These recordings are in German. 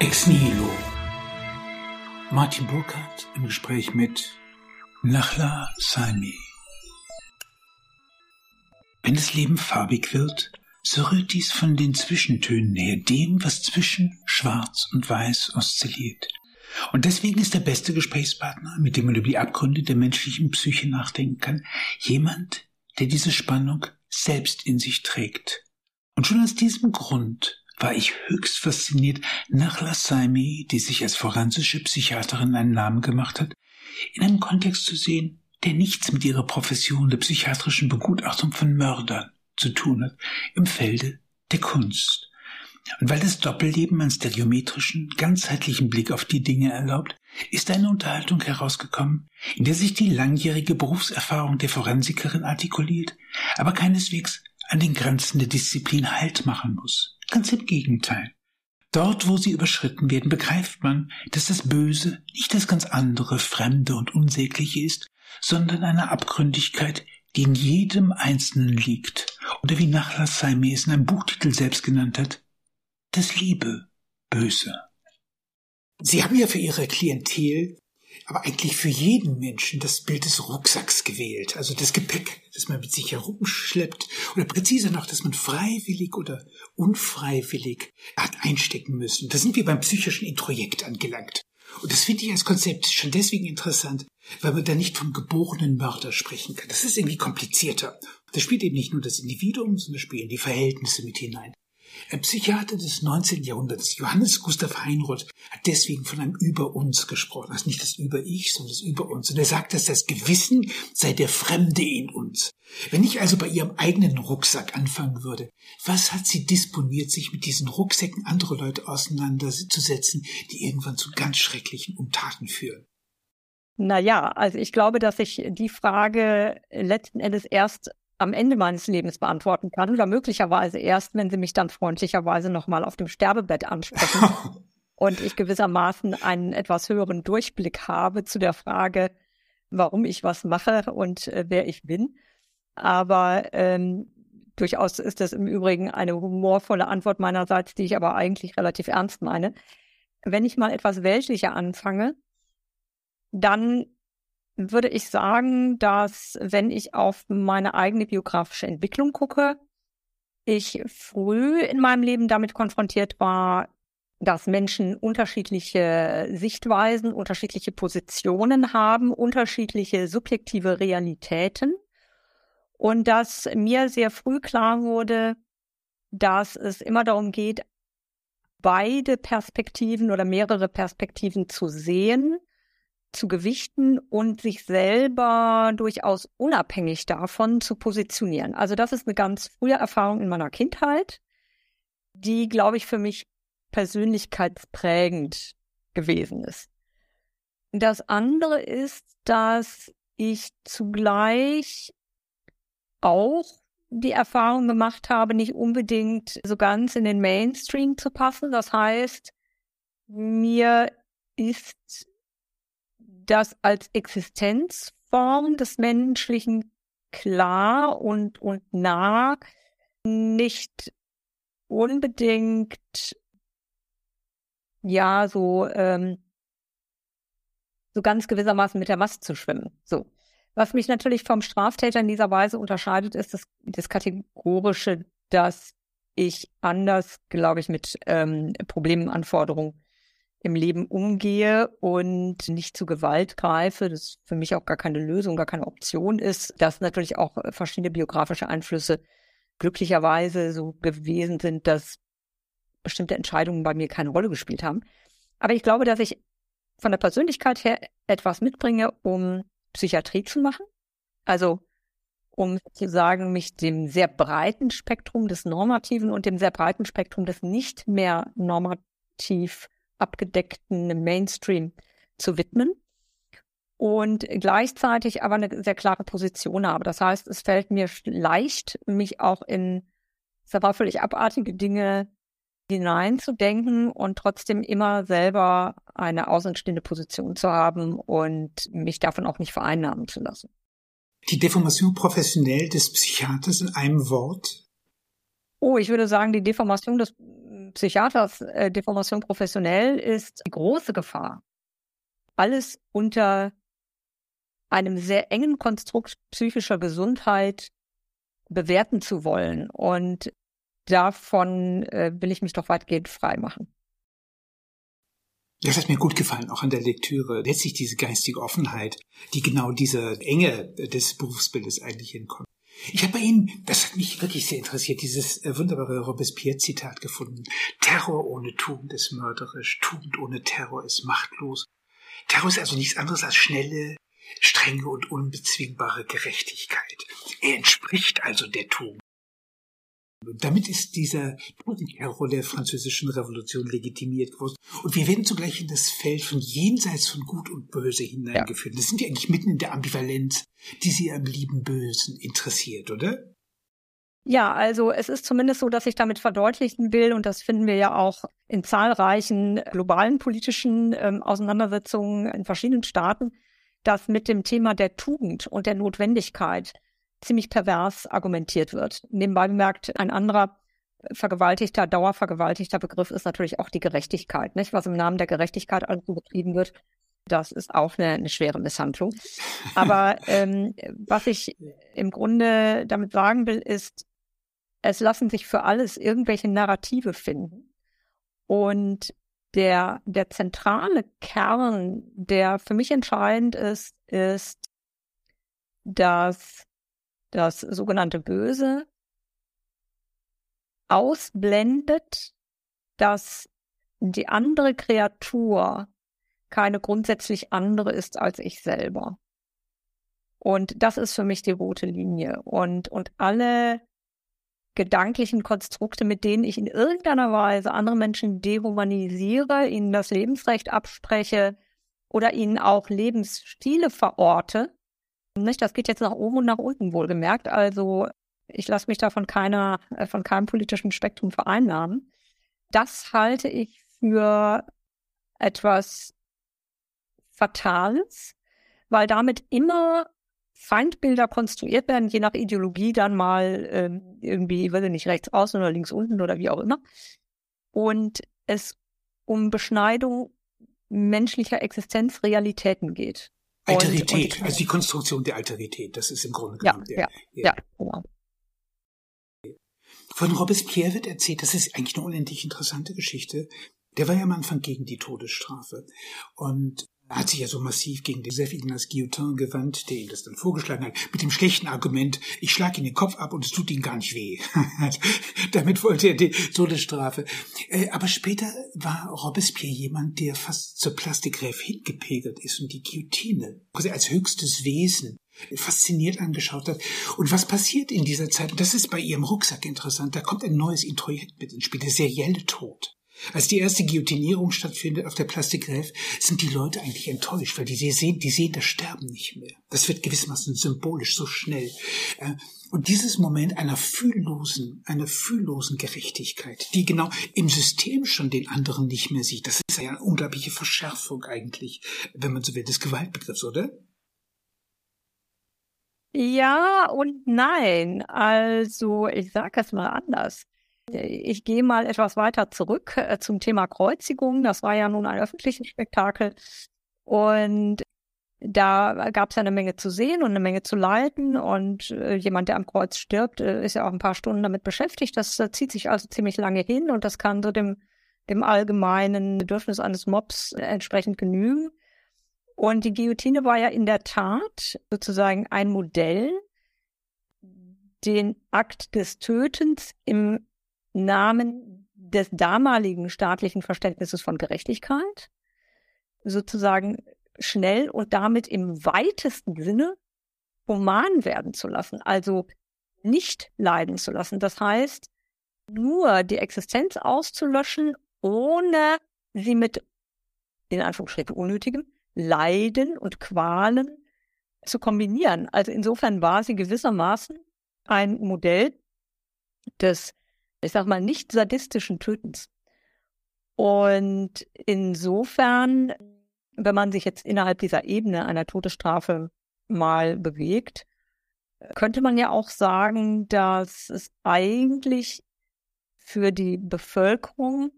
Ex Nihilo. Martin Burkhardt im Gespräch mit Nachla Saimi. Wenn das Leben farbig wird, so rührt dies von den Zwischentönen her, dem, was zwischen Schwarz und Weiß oszilliert. Und deswegen ist der beste Gesprächspartner, mit dem man über die Abgründe der menschlichen Psyche nachdenken kann, jemand, der diese Spannung selbst in sich trägt. Und schon aus diesem Grund war ich höchst fasziniert, Nachla Saimi, die sich als forensische Psychiaterin einen Namen gemacht hat, in einem Kontext zu sehen, der nichts mit ihrer Profession der psychiatrischen Begutachtung von Mördern zu tun hat, im Felde der Kunst. Und weil das Doppelleben einen stereometrischen, ganzheitlichen Blick auf die Dinge erlaubt, ist eine Unterhaltung herausgekommen, in der sich die langjährige Berufserfahrung der Forensikerin artikuliert, aber keineswegs an den Grenzen der Disziplin Halt machen muss. Ganz im Gegenteil. Dort, wo sie überschritten werden, begreift man, dass das Böse nicht das ganz andere, Fremde und Unsägliche ist, sondern eine Abgründigkeit, die in jedem Einzelnen liegt, oder wie Nachlass Saimi es in einem Buchtitel selbst genannt hat, das Liebe Böse. Sie haben ja für Ihre Klientel aber eigentlich für jeden Menschen das Bild des Rucksacks gewählt, also das Gepäck, das man mit sich herumschleppt, oder präziser noch, dass man freiwillig oder unfreiwillig hat einstecken müssen. Da sind wir beim psychischen Introjekt angelangt. Und das finde ich als Konzept schon deswegen interessant, weil man da nicht vom geborenen Mörder sprechen kann. Das ist irgendwie komplizierter. Das spielt eben nicht nur das Individuum, sondern spielen die Verhältnisse mit hinein. Ein Psychiater des 19. Jahrhunderts, Johannes Gustav Heinroth, hat deswegen von einem Über uns gesprochen. Also nicht das Über ich, sondern das Über uns. Und er sagt, dass das Gewissen sei der Fremde in uns. Wenn ich also bei ihrem eigenen Rucksack anfangen würde, was hat sie disponiert, sich mit diesen Rucksäcken anderer Leute auseinanderzusetzen, die irgendwann zu ganz schrecklichen Untaten führen? Naja, also ich glaube, dass ich die Frage letzten Endes erst am Ende meines Lebens beantworten kann oder möglicherweise erst, wenn Sie mich dann freundlicherweise nochmal auf dem Sterbebett ansprechen und ich gewissermaßen einen etwas höheren Durchblick habe zu der Frage, warum ich was mache und äh, wer ich bin. Aber ähm, durchaus ist das im Übrigen eine humorvolle Antwort meinerseits, die ich aber eigentlich relativ ernst meine. Wenn ich mal etwas weltlicher anfange, dann würde ich sagen, dass wenn ich auf meine eigene biografische Entwicklung gucke, ich früh in meinem Leben damit konfrontiert war, dass Menschen unterschiedliche Sichtweisen, unterschiedliche Positionen haben, unterschiedliche subjektive Realitäten. Und dass mir sehr früh klar wurde, dass es immer darum geht, beide Perspektiven oder mehrere Perspektiven zu sehen zu gewichten und sich selber durchaus unabhängig davon zu positionieren. Also das ist eine ganz frühe Erfahrung in meiner Kindheit, die, glaube ich, für mich persönlichkeitsprägend gewesen ist. Das andere ist, dass ich zugleich auch die Erfahrung gemacht habe, nicht unbedingt so ganz in den Mainstream zu passen. Das heißt, mir ist das als Existenzform des Menschlichen klar und, und nah nicht unbedingt ja so ähm, so ganz gewissermaßen mit der Masse zu schwimmen. So. Was mich natürlich vom Straftäter in dieser Weise unterscheidet, ist das, das Kategorische, dass ich anders, glaube ich, mit ähm, Problemen, Anforderungen im Leben umgehe und nicht zu Gewalt greife, das für mich auch gar keine Lösung, gar keine Option ist, dass natürlich auch äh, verschiedene biografische Einflüsse glücklicherweise so gewesen sind, dass bestimmte Entscheidungen bei mir keine Rolle gespielt haben. Aber ich glaube, dass ich von der Persönlichkeit her etwas mitbringe, um Psychiatrie zu machen. Also um sozusagen mich dem sehr breiten Spektrum des Normativen und dem sehr breiten Spektrum des nicht mehr normativ abgedeckten Mainstream zu widmen und gleichzeitig aber eine sehr klare Position habe. Das heißt, es fällt mir leicht, mich auch in aber völlig abartige Dinge hineinzudenken und trotzdem immer selber eine außenstehende Position zu haben und mich davon auch nicht vereinnahmen zu lassen. Die Deformation professionell des Psychiaters in einem Wort? Oh, ich würde sagen, die Deformation des Psychiaters äh, Deformation professionell ist die große Gefahr, alles unter einem sehr engen Konstrukt psychischer Gesundheit bewerten zu wollen. Und davon äh, will ich mich doch weitgehend frei machen. Das hat mir gut gefallen, auch an der Lektüre. Letztlich diese geistige Offenheit, die genau dieser Enge des Berufsbildes eigentlich hinkommt. Ich habe bei Ihnen, das hat mich wirklich sehr interessiert, dieses äh, wunderbare Robespierre-Zitat gefunden. Terror ohne Tugend ist mörderisch, Tugend ohne Terror ist machtlos. Terror ist also nichts anderes als schnelle, strenge und unbezwingbare Gerechtigkeit. Er entspricht also der Tugend. Damit ist dieser Terror der französischen Revolution legitimiert geworden. Und wir werden zugleich in das Feld von jenseits von Gut und Böse hineingeführt. Ja. Das sind wir eigentlich mitten in der Ambivalenz, die Sie am lieben Bösen interessiert, oder? Ja, also es ist zumindest so, dass ich damit verdeutlichen will, und das finden wir ja auch in zahlreichen globalen politischen ähm, Auseinandersetzungen in verschiedenen Staaten, dass mit dem Thema der Tugend und der Notwendigkeit ziemlich pervers argumentiert wird. Nebenbei bemerkt, ein anderer vergewaltigter, dauervergewaltigter Begriff ist natürlich auch die Gerechtigkeit, nicht? Was im Namen der Gerechtigkeit also betrieben wird, das ist auch eine, eine schwere Misshandlung. Aber ähm, was ich im Grunde damit sagen will, ist, es lassen sich für alles irgendwelche Narrative finden. Und der, der zentrale Kern, der für mich entscheidend ist, ist, dass das sogenannte Böse ausblendet, dass die andere Kreatur keine grundsätzlich andere ist als ich selber. Und das ist für mich die rote Linie. Und, und alle gedanklichen Konstrukte, mit denen ich in irgendeiner Weise andere Menschen dehumanisiere, ihnen das Lebensrecht abspreche oder ihnen auch Lebensstile verorte, nicht? Das geht jetzt nach oben und nach unten wohlgemerkt. Also ich lasse mich da von keiner, äh, von keinem politischen Spektrum vereinnahmen. Das halte ich für etwas Fatales, weil damit immer Feindbilder konstruiert werden, je nach Ideologie dann mal ähm, irgendwie, weiß ich nicht, rechts außen oder links unten oder wie auch immer. Und es um Beschneidung menschlicher Existenzrealitäten geht. Alterität, und, und, also die Konstruktion der Alterität, das ist im Grunde genommen ja, der. Ja, ja, genau. Von Robespierre wird erzählt, das ist eigentlich eine unendlich interessante Geschichte. Der war ja am Anfang gegen die Todesstrafe. Und hat sich ja so massiv gegen Joseph Ignace Guillotin gewandt, der ihm das dann vorgeschlagen hat, mit dem schlechten Argument, ich schlag ihn den Kopf ab und es tut ihm gar nicht weh. Damit wollte er die Todesstrafe. Äh, aber später war Robespierre jemand, der fast zur Plastikgräf hingepegelt ist und die Guillotine quasi als höchstes Wesen fasziniert angeschaut hat. Und was passiert in dieser Zeit? das ist bei ihrem Rucksack interessant. Da kommt ein neues Introjekt mit ins Spiel, der serielle Tod. Als die erste Guillotinierung stattfindet auf der Plastikgräf, sind die Leute eigentlich enttäuscht, weil die sehen, die sehen das Sterben nicht mehr. Das wird gewissermaßen symbolisch so schnell. Äh, und dieses Moment einer fühllosen, einer fühllosen Gerechtigkeit, die genau im System schon den anderen nicht mehr sieht, das ist ja eine unglaubliche Verschärfung eigentlich, wenn man so will, des Gewaltbegriffs, oder? Ja und nein. Also, ich sage es mal anders. Ich gehe mal etwas weiter zurück äh, zum Thema Kreuzigung. Das war ja nun ein öffentliches Spektakel. Und da gab es ja eine Menge zu sehen und eine Menge zu leiten. Und äh, jemand, der am Kreuz stirbt, äh, ist ja auch ein paar Stunden damit beschäftigt. Das zieht sich also ziemlich lange hin und das kann so dem, dem allgemeinen Bedürfnis eines Mobs entsprechend genügen. Und die Guillotine war ja in der Tat sozusagen ein Modell, den Akt des Tötens im Namen des damaligen staatlichen Verständnisses von Gerechtigkeit sozusagen schnell und damit im weitesten Sinne human werden zu lassen, also nicht leiden zu lassen. Das heißt, nur die Existenz auszulöschen, ohne sie mit, in Anführungsstrichen, unnötigem Leiden und Qualen zu kombinieren. Also insofern war sie gewissermaßen ein Modell des ich sag mal, nicht sadistischen Tötens. Und insofern, wenn man sich jetzt innerhalb dieser Ebene einer Todesstrafe mal bewegt, könnte man ja auch sagen, dass es eigentlich für die Bevölkerung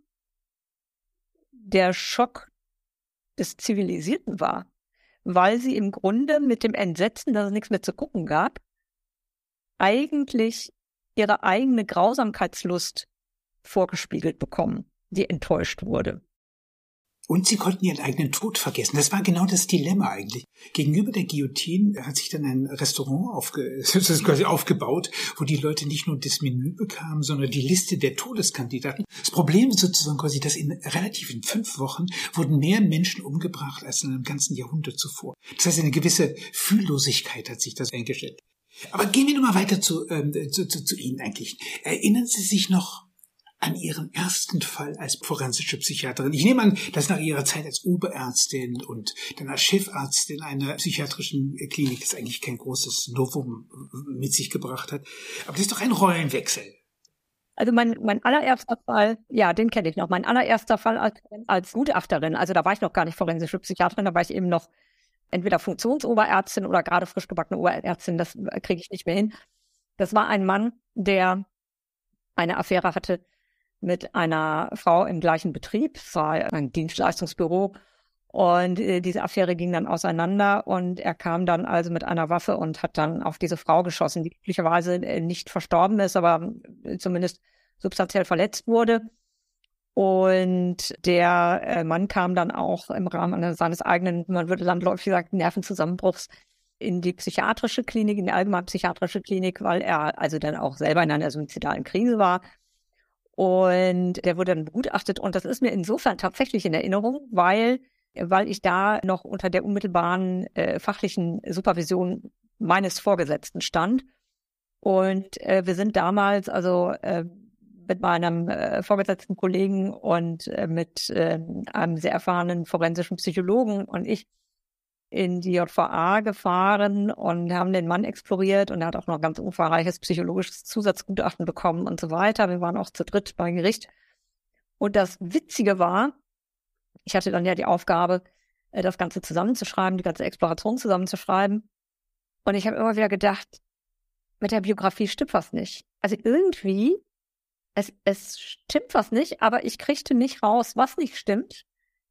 der Schock des Zivilisierten war, weil sie im Grunde mit dem Entsetzen, dass es nichts mehr zu gucken gab, eigentlich ihre eigene Grausamkeitslust vorgespiegelt bekommen, die enttäuscht wurde. Und sie konnten ihren eigenen Tod vergessen. Das war genau das Dilemma eigentlich. Gegenüber der Guillotine hat sich dann ein Restaurant aufge quasi aufgebaut, wo die Leute nicht nur das Menü bekamen, sondern die Liste der Todeskandidaten. Das Problem ist sozusagen quasi, dass in relativ in fünf Wochen wurden mehr Menschen umgebracht als in einem ganzen Jahrhundert zuvor. Das heißt, eine gewisse Fühllosigkeit hat sich das eingestellt. Aber gehen wir nochmal weiter zu, ähm, zu, zu, zu Ihnen eigentlich. Erinnern Sie sich noch an Ihren ersten Fall als forensische Psychiaterin. Ich nehme an, dass nach Ihrer Zeit als Oberärztin und dann als Chefarztin einer psychiatrischen Klinik das eigentlich kein großes Novum mit sich gebracht hat. Aber das ist doch ein Rollenwechsel. Also mein, mein allererster Fall, ja, den kenne ich noch. Mein allererster Fall als, als Gutachterin, also da war ich noch gar nicht forensische Psychiaterin, da war ich eben noch entweder Funktionsoberärztin oder gerade frisch gebackene Oberärztin, das kriege ich nicht mehr hin. Das war ein Mann, der eine Affäre hatte mit einer Frau im gleichen Betrieb. Es war ein Dienstleistungsbüro. Und äh, diese Affäre ging dann auseinander und er kam dann also mit einer Waffe und hat dann auf diese Frau geschossen, die glücklicherweise äh, nicht verstorben ist, aber äh, zumindest substanziell verletzt wurde. Und der äh, Mann kam dann auch im Rahmen seines eigenen, man würde landläufig sagen, Nervenzusammenbruchs in die psychiatrische Klinik, in die allgemeine psychiatrische Klinik, weil er also dann auch selber in einer suizidalen Krise war und der wurde dann begutachtet. Und das ist mir insofern tatsächlich in Erinnerung, weil, weil ich da noch unter der unmittelbaren äh, fachlichen Supervision meines Vorgesetzten stand. Und äh, wir sind damals also äh, mit meinem äh, vorgesetzten Kollegen und äh, mit äh, einem sehr erfahrenen forensischen Psychologen und ich in die JVA gefahren und haben den Mann exploriert und er hat auch noch ganz umfangreiches psychologisches Zusatzgutachten bekommen und so weiter. Wir waren auch zu dritt bei Gericht. Und das Witzige war, ich hatte dann ja die Aufgabe, äh, das Ganze zusammenzuschreiben, die ganze Exploration zusammenzuschreiben. Und ich habe immer wieder gedacht, mit der Biografie stimmt was nicht. Also irgendwie, es, es stimmt was nicht, aber ich kriegte nicht raus, was nicht stimmt.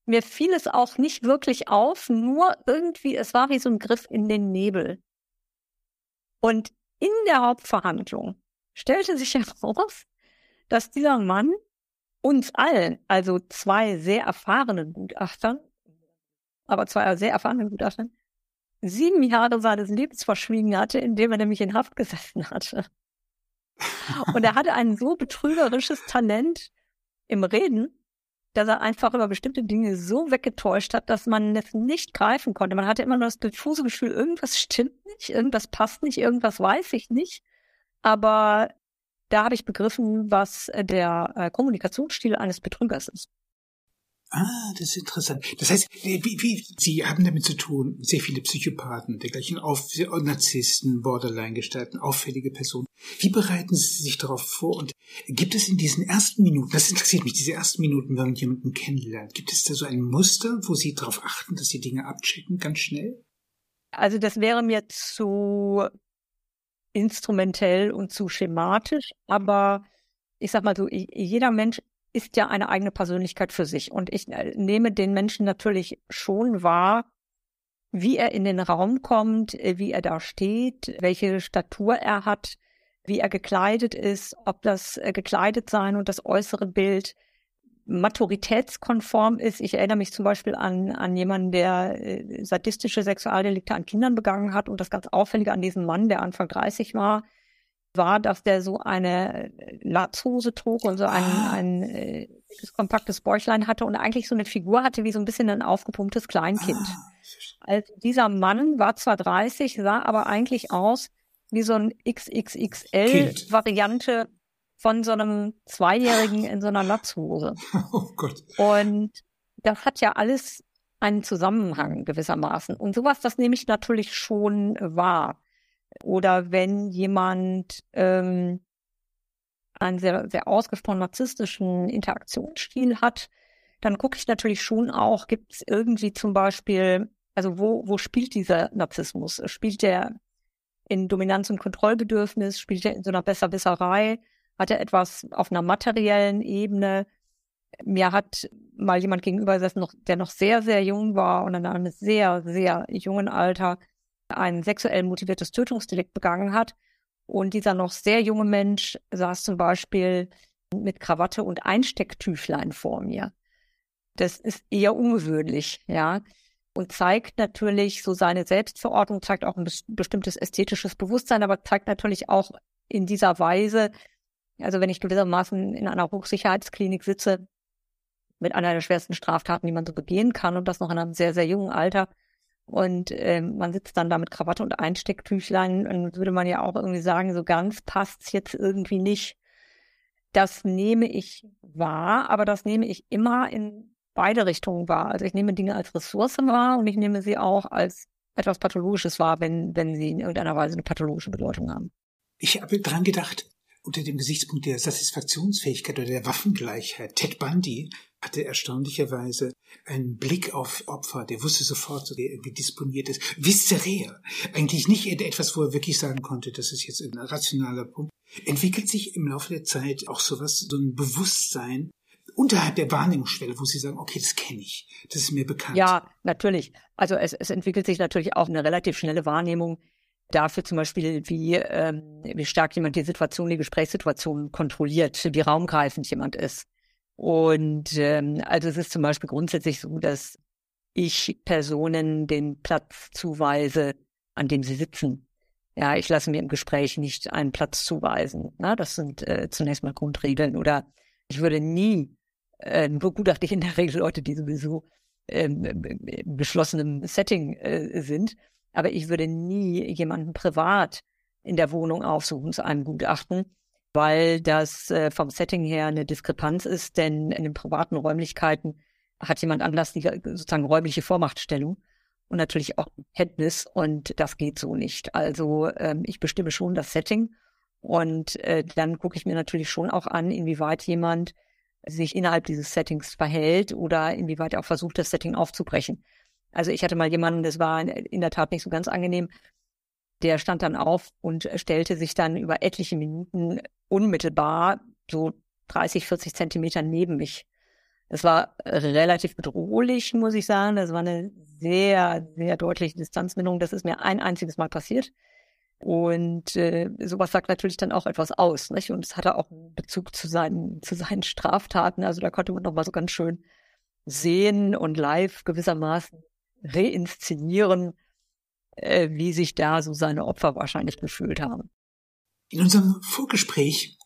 Mir fiel es auch nicht wirklich auf, nur irgendwie, es war wie so ein Griff in den Nebel. Und in der Hauptverhandlung stellte sich heraus, dass dieser Mann uns allen, also zwei sehr erfahrenen Gutachtern, aber zwei sehr erfahrenen Gutachtern, sieben Jahre seines Lebens verschwiegen hatte, indem er nämlich in Haft gesessen hatte. Und er hatte ein so betrügerisches Talent im Reden, dass er einfach über bestimmte Dinge so weggetäuscht hat, dass man es nicht greifen konnte. Man hatte immer nur das diffuse Gefühl, irgendwas stimmt nicht, irgendwas passt nicht, irgendwas weiß ich nicht. Aber da habe ich begriffen, was der äh, Kommunikationsstil eines Betrügers ist. Ah, das ist interessant. Das heißt, wie, wie, Sie haben damit zu tun, sehr viele Psychopathen, dergleichen auf Narzissten, Borderline-Gestalten, auffällige Personen. Wie bereiten Sie sich darauf vor? Und gibt es in diesen ersten Minuten, das interessiert mich, diese ersten Minuten, wenn man jemanden kennenlernt, gibt es da so ein Muster, wo Sie darauf achten, dass Sie Dinge abchecken, ganz schnell? Also das wäre mir zu instrumentell und zu schematisch, aber ich sag mal so, jeder Mensch ist ja eine eigene Persönlichkeit für sich. Und ich äh, nehme den Menschen natürlich schon wahr, wie er in den Raum kommt, äh, wie er da steht, welche Statur er hat, wie er gekleidet ist, ob das äh, gekleidet sein und das äußere Bild maturitätskonform ist. Ich erinnere mich zum Beispiel an, an jemanden, der sadistische Sexualdelikte an Kindern begangen hat und das ganz Auffällige an diesem Mann, der Anfang 30 war, war, dass der so eine Latzhose trug und so ein, ah. ein äh, kompaktes Bäuchlein hatte und eigentlich so eine Figur hatte wie so ein bisschen ein aufgepumptes Kleinkind. Ah. Also dieser Mann war zwar 30, sah aber eigentlich aus wie so ein XXXL-Variante von so einem Zweijährigen in so einer Latzhose. Oh Gott. Und das hat ja alles einen Zusammenhang gewissermaßen. Und sowas, das nehme ich natürlich schon wahr. Oder wenn jemand ähm, einen sehr, sehr ausgesprochen narzisstischen Interaktionsstil hat, dann gucke ich natürlich schon auch, gibt es irgendwie zum Beispiel, also wo, wo spielt dieser Narzissmus? Spielt der in Dominanz und Kontrollbedürfnis? Spielt der in so einer Besserwisserei? hatte etwas auf einer materiellen Ebene. Mir hat mal jemand gegenüber gesessen, der noch sehr, sehr jung war und in einem sehr, sehr jungen Alter ein sexuell motiviertes Tötungsdelikt begangen hat. Und dieser noch sehr junge Mensch saß zum Beispiel mit Krawatte und Einstecktüchlein vor mir. Das ist eher ungewöhnlich, ja. Und zeigt natürlich so seine Selbstverordnung, zeigt auch ein bestimmtes ästhetisches Bewusstsein, aber zeigt natürlich auch in dieser Weise, also wenn ich gewissermaßen in einer Hochsicherheitsklinik sitze, mit einer der schwersten Straftaten, die man so begehen kann und das noch in einem sehr, sehr jungen Alter. Und äh, man sitzt dann da mit Krawatte und Einstecktüchlein und würde man ja auch irgendwie sagen, so ganz passt's jetzt irgendwie nicht. Das nehme ich wahr, aber das nehme ich immer in beide Richtungen wahr. Also ich nehme Dinge als Ressource wahr und ich nehme sie auch als etwas Pathologisches wahr, wenn, wenn sie in irgendeiner Weise eine pathologische Bedeutung haben. Ich habe dran gedacht, unter dem Gesichtspunkt der Satisfaktionsfähigkeit oder der Waffengleichheit. Ted Bundy hatte erstaunlicherweise einen Blick auf Opfer, der wusste sofort, irgendwie disponiert ist. Viszerär. Eigentlich nicht etwas, wo er wirklich sagen konnte, das ist jetzt ein rationaler Punkt. Entwickelt sich im Laufe der Zeit auch sowas, so ein Bewusstsein, unterhalb der Wahrnehmungsschwelle, wo Sie sagen, okay, das kenne ich, das ist mir bekannt. Ja, natürlich. Also es, es entwickelt sich natürlich auch eine relativ schnelle Wahrnehmung dafür zum Beispiel, wie, ähm, wie stark jemand die Situation, die Gesprächssituation kontrolliert, wie raumgreifend jemand ist. Und ähm, also es ist zum Beispiel grundsätzlich so, dass ich Personen den Platz zuweise, an dem sie sitzen. Ja, ich lasse mir im Gespräch nicht einen Platz zuweisen. Na, das sind äh, zunächst mal Grundregeln. Oder ich würde nie, äh, begutachte ich in der Regel Leute, die sowieso ähm, im geschlossenen Setting äh, sind, aber ich würde nie jemanden privat in der Wohnung aufsuchen zu einem Gutachten, weil das äh, vom Setting her eine Diskrepanz ist, denn in den privaten Räumlichkeiten hat jemand anders die sozusagen räumliche Vormachtstellung und natürlich auch Kenntnis und das geht so nicht. Also ähm, ich bestimme schon das Setting und äh, dann gucke ich mir natürlich schon auch an, inwieweit jemand sich innerhalb dieses Settings verhält oder inwieweit er auch versucht, das Setting aufzubrechen. Also ich hatte mal jemanden, das war in der Tat nicht so ganz angenehm, der stand dann auf und stellte sich dann über etliche Minuten unmittelbar so 30, 40 Zentimeter neben mich. Das war relativ bedrohlich, muss ich sagen. Das war eine sehr, sehr deutliche Distanzminderung. Das ist mir ein einziges Mal passiert. Und äh, sowas sagt natürlich dann auch etwas aus. Nicht? Und es hatte auch einen Bezug zu seinen, zu seinen Straftaten. Also da konnte man nochmal so ganz schön sehen und live gewissermaßen reinszenieren, äh, wie sich da so seine Opfer wahrscheinlich gefühlt haben. In unserem Vorgespräch,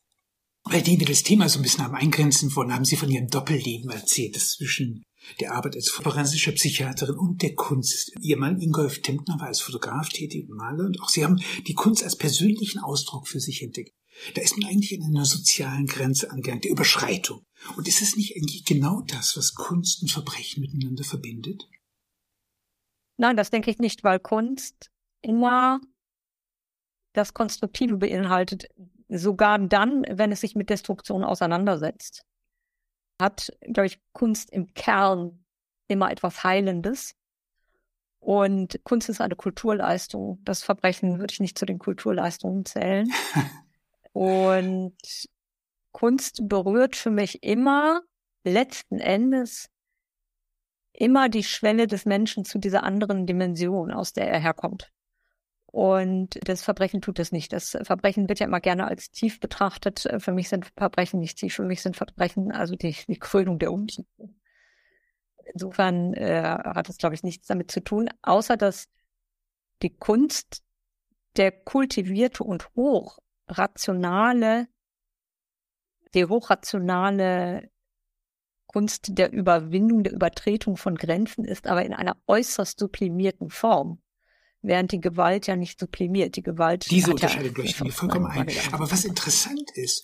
bei dem wir das Thema so ein bisschen haben eingrenzen wollen, haben Sie von Ihrem Doppelleben erzählt, das zwischen der Arbeit als forensische Psychiaterin und der Kunst. Ihr Mann Ingolf Tempner war als Fotograf tätig und Maler und auch Sie haben die Kunst als persönlichen Ausdruck für sich entdeckt. Da ist man eigentlich in einer sozialen Grenze angelangt, der Überschreitung. Und ist es nicht eigentlich genau das, was Kunst und Verbrechen miteinander verbindet? Nein, das denke ich nicht, weil Kunst immer das Konstruktive beinhaltet, sogar dann, wenn es sich mit Destruktion auseinandersetzt. Hat, glaube ich, Kunst im Kern immer etwas Heilendes. Und Kunst ist eine Kulturleistung. Das Verbrechen würde ich nicht zu den Kulturleistungen zählen. Und Kunst berührt für mich immer letzten Endes immer die Schwelle des Menschen zu dieser anderen Dimension, aus der er herkommt. Und das Verbrechen tut es nicht. Das Verbrechen wird ja immer gerne als tief betrachtet. Für mich sind Verbrechen nicht tief. Für mich sind Verbrechen also die, die Krönung der Umstände. Insofern äh, hat es, glaube ich, nichts damit zu tun, außer dass die Kunst der kultivierte und hochrationale, die hochrationale Kunst der Überwindung, der Übertretung von Grenzen ist, aber in einer äußerst sublimierten Form. Während die Gewalt ja nicht sublimiert. Die Gewalt. Diese Unterscheidung ja, durch vollkommen ein. Aber was interessant ist,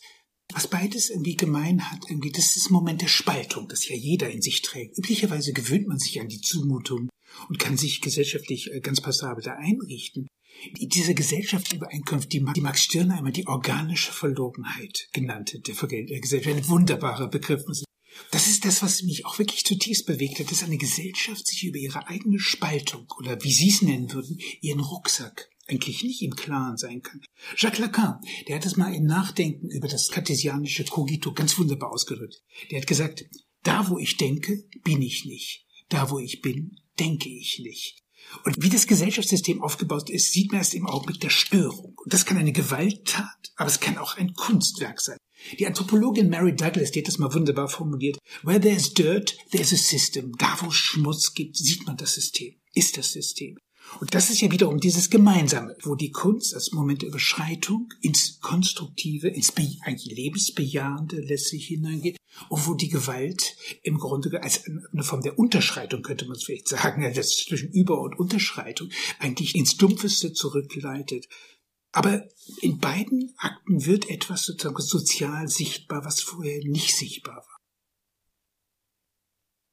was beides irgendwie gemein hat, irgendwie, das ist das Moment der Spaltung, das ja jeder in sich trägt. Üblicherweise gewöhnt man sich an die Zumutung und kann sich gesellschaftlich äh, ganz passabel da einrichten. Diese Gesellschaftsübereinkünfte, die Max Stirner einmal die organische Verlogenheit genannte, der Gesellschaft, ein wunderbarer Begriff. Das ist das, was mich auch wirklich zutiefst bewegt hat, dass eine Gesellschaft sich über ihre eigene Spaltung oder wie Sie es nennen würden, ihren Rucksack eigentlich nicht im Klaren sein kann. Jacques Lacan, der hat es mal im Nachdenken über das kartesianische Cogito ganz wunderbar ausgedrückt. Der hat gesagt, da wo ich denke, bin ich nicht. Da wo ich bin, denke ich nicht. Und wie das Gesellschaftssystem aufgebaut ist, sieht man erst im Augenblick der Störung. Und das kann eine Gewalttat, aber es kann auch ein Kunstwerk sein. Die Anthropologin Mary Douglas, die hat das mal wunderbar formuliert. Where there's dirt, there's a system. Da, wo es Schmutz gibt, sieht man das System, ist das System. Und das ist ja wiederum dieses Gemeinsame, wo die Kunst als Moment der Überschreitung ins Konstruktive, ins eigentlich Lebensbejahende letztlich hineingeht und wo die Gewalt im Grunde als eine Form der Unterschreitung, könnte man es vielleicht sagen, das zwischen Über- und Unterschreitung eigentlich ins Dumpfeste zurückleitet. Aber in beiden Akten wird etwas sozusagen sozial sichtbar, was vorher nicht sichtbar war.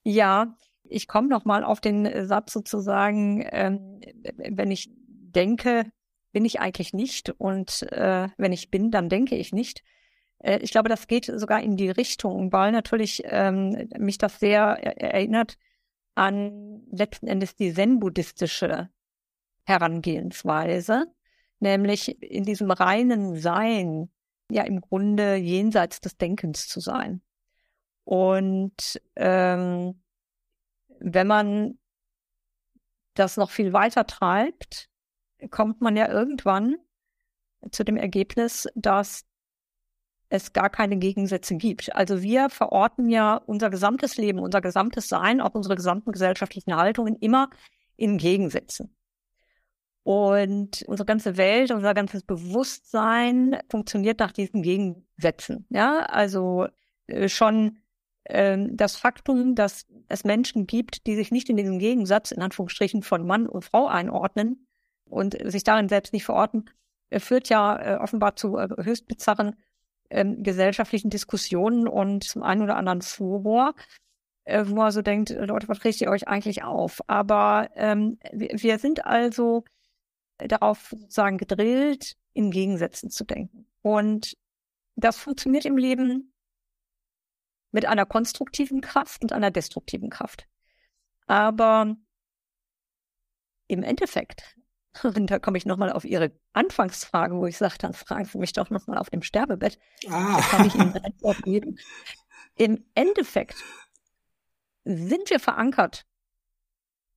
Ja, ich komme noch mal auf den Satz sozusagen, ähm, wenn ich denke, bin ich eigentlich nicht und äh, wenn ich bin, dann denke ich nicht. Äh, ich glaube, das geht sogar in die Richtung, weil natürlich ähm, mich das sehr erinnert an letzten Endes die zen-buddhistische Herangehensweise, nämlich in diesem reinen Sein, ja im Grunde jenseits des Denkens zu sein. Und ähm, wenn man das noch viel weiter treibt, kommt man ja irgendwann zu dem Ergebnis, dass es gar keine Gegensätze gibt. Also wir verorten ja unser gesamtes Leben, unser gesamtes Sein, auch unsere gesamten gesellschaftlichen Haltungen immer in Gegensätzen. Und unsere ganze Welt, unser ganzes Bewusstsein funktioniert nach diesen Gegensätzen. Ja, also äh, schon das Faktum, dass es Menschen gibt, die sich nicht in diesen Gegensatz, in Anführungsstrichen, von Mann und Frau einordnen und sich darin selbst nicht verorten, äh, führt ja äh, offenbar zu äh, höchst bizarren ähm, gesellschaftlichen Diskussionen und zum einen oder anderen Furor, wo man so denkt, Leute, was richtet ihr euch eigentlich auf? Aber ähm, wir sind also darauf sozusagen gedrillt, in Gegensätzen zu denken. Und das funktioniert im Leben mit einer konstruktiven Kraft und einer destruktiven Kraft. Aber im Endeffekt, und da komme ich nochmal auf Ihre Anfangsfrage, wo ich sagte, dann fragen Sie mich doch nochmal auf dem Sterbebett. Ah. Da kann ich Ihnen Antwort geben. Im Endeffekt sind wir verankert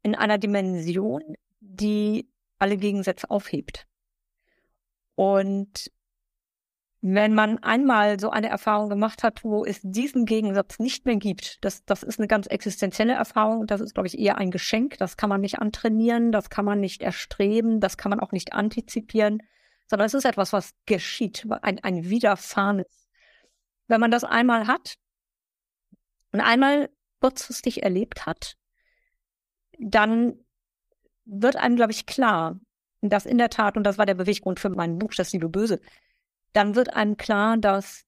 in einer Dimension, die alle Gegensätze aufhebt. Und wenn man einmal so eine Erfahrung gemacht hat, wo es diesen Gegensatz nicht mehr gibt, das, das ist eine ganz existenzielle Erfahrung. Das ist, glaube ich, eher ein Geschenk. Das kann man nicht antrainieren, das kann man nicht erstreben, das kann man auch nicht antizipieren, sondern es ist etwas, was geschieht, ein, ein Widerfahrenes. Wenn man das einmal hat und einmal kurzfristig erlebt hat, dann wird einem, glaube ich, klar, dass in der Tat, und das war der Beweggrund für mein Buch, das Liebe Böse, dann wird einem klar, dass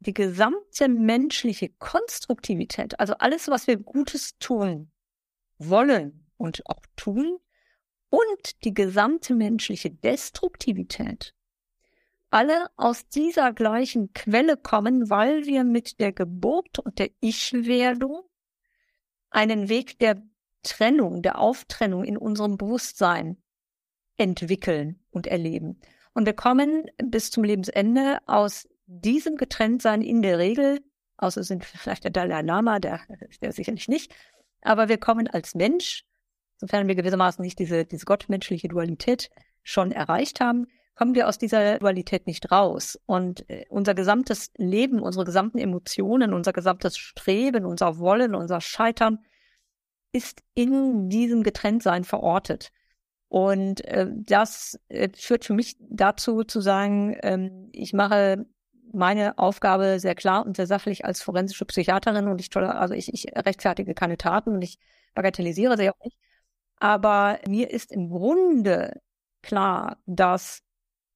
die gesamte menschliche Konstruktivität, also alles, was wir Gutes tun wollen und auch tun, und die gesamte menschliche Destruktivität, alle aus dieser gleichen Quelle kommen, weil wir mit der Geburt und der Ich-Werdung einen Weg der Trennung, der Auftrennung in unserem Bewusstsein entwickeln und erleben. Und wir kommen bis zum Lebensende aus diesem Getrenntsein in der Regel, außer sind vielleicht der Dalai Lama, der, der sicherlich nicht, aber wir kommen als Mensch, sofern wir gewissermaßen nicht diese, diese gottmenschliche Dualität schon erreicht haben, kommen wir aus dieser Dualität nicht raus. Und äh, unser gesamtes Leben, unsere gesamten Emotionen, unser gesamtes Streben, unser Wollen, unser Scheitern ist in diesem Getrenntsein verortet. Und äh, das äh, führt für mich dazu zu sagen, ähm, ich mache meine Aufgabe sehr klar und sehr sachlich als forensische Psychiaterin und ich also ich, ich rechtfertige keine Taten und ich bagatellisiere sie auch nicht. Aber mir ist im Grunde klar, dass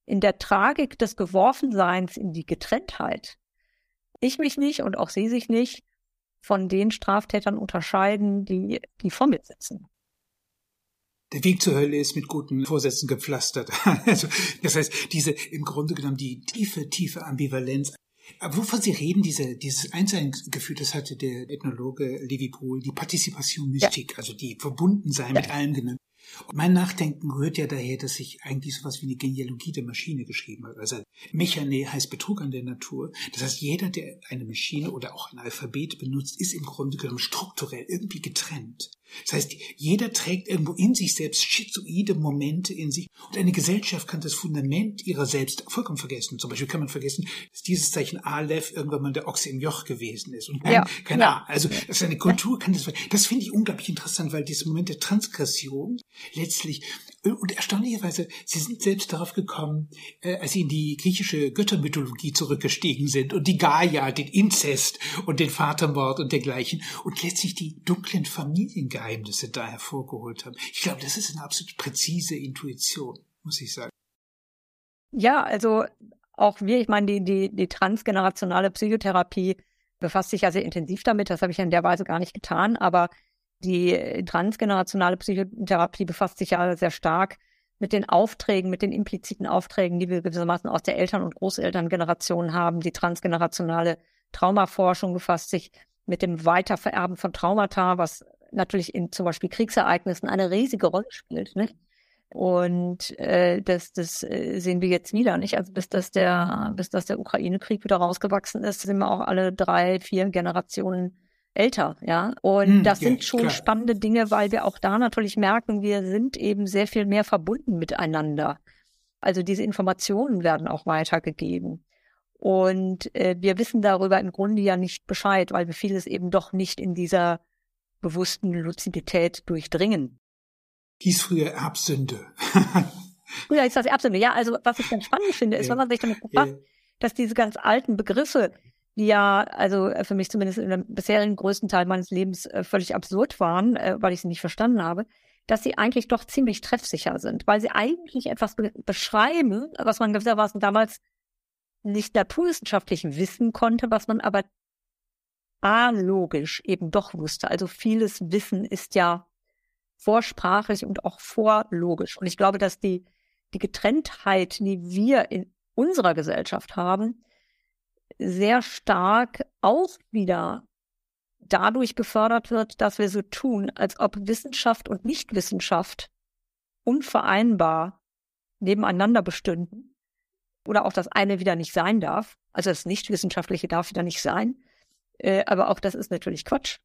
in der Tragik des Geworfenseins in die Getrenntheit ich mich nicht und auch sie sich nicht von den Straftätern unterscheiden, die, die vor mir sitzen der Weg zur Hölle ist mit guten Vorsätzen gepflastert. also, das heißt, diese im Grunde genommen die tiefe, tiefe Ambivalenz. Aber wovon Sie reden, diese, dieses Einseinsgefühl, das hatte der Ethnologe Levi Pohl, die Partizipation Mystik, ja. also die Verbundensein ja. mit allem genannt. Mein Nachdenken rührt ja daher, dass ich eigentlich sowas wie eine Genealogie der Maschine geschrieben habe. Also Mechane heißt Betrug an der Natur. Das heißt, jeder, der eine Maschine oder auch ein Alphabet benutzt, ist im Grunde genommen strukturell irgendwie getrennt. Das heißt, jeder trägt irgendwo in sich selbst schizoide Momente in sich und eine Gesellschaft kann das Fundament ihrer selbst vollkommen vergessen. Zum Beispiel kann man vergessen, dass dieses Zeichen Aleph irgendwann mal der Ochse im Joch gewesen ist und kein, ja, kein ja. A. Also, dass eine Kultur kann das, das finde ich unglaublich interessant, weil dieses Moment der Transgression letztlich und erstaunlicherweise, sie sind selbst darauf gekommen, äh, als sie in die griechische Göttermythologie zurückgestiegen sind und die Gaia, den Inzest und den Vatermord und dergleichen und letztlich die dunklen Familiengeheimnisse da hervorgeholt haben. Ich glaube, das ist eine absolut präzise Intuition, muss ich sagen. Ja, also auch wir, ich meine, die, die, die transgenerationale Psychotherapie befasst sich ja sehr intensiv damit. Das habe ich in der Weise gar nicht getan, aber die transgenerationale Psychotherapie befasst sich ja sehr stark mit den Aufträgen, mit den impliziten Aufträgen, die wir gewissermaßen aus der Eltern- und Großelterngeneration haben. Die transgenerationale Traumaforschung befasst sich mit dem Weitervererben von Traumata, was natürlich in zum Beispiel Kriegsereignissen eine riesige Rolle spielt. Ne? Und äh, das, das äh, sehen wir jetzt wieder, nicht? Also bis das der, bis das der Ukraine-Krieg wieder rausgewachsen ist, sind wir auch alle drei, vier Generationen älter, ja. Und hm, das sind schon klar. spannende Dinge, weil wir auch da natürlich merken, wir sind eben sehr viel mehr verbunden miteinander. Also diese Informationen werden auch weitergegeben. Und äh, wir wissen darüber im Grunde ja nicht Bescheid, weil wir vieles eben doch nicht in dieser bewussten Luzidität durchdringen. Hieß früher Erbsünde. früher ist das Erbsünde. Ja, also was ich ganz spannend finde, ist, wenn man sich damit befasst, dass diese ganz alten Begriffe, die ja, also äh, für mich zumindest in dem bisherigen größten Teil meines Lebens äh, völlig absurd waren, äh, weil ich sie nicht verstanden habe, dass sie eigentlich doch ziemlich treffsicher sind, weil sie eigentlich etwas be beschreiben, was man gewissermaßen damals nicht naturwissenschaftlich wissen konnte, was man aber logisch eben doch wusste. Also vieles Wissen ist ja vorsprachlich und auch vorlogisch. Und ich glaube, dass die, die Getrenntheit, die wir in unserer Gesellschaft haben, sehr stark auch wieder dadurch gefördert wird, dass wir so tun, als ob Wissenschaft und Nichtwissenschaft unvereinbar nebeneinander bestünden oder auch das eine wieder nicht sein darf. Also das Nichtwissenschaftliche darf wieder nicht sein. Äh, aber auch das ist natürlich Quatsch.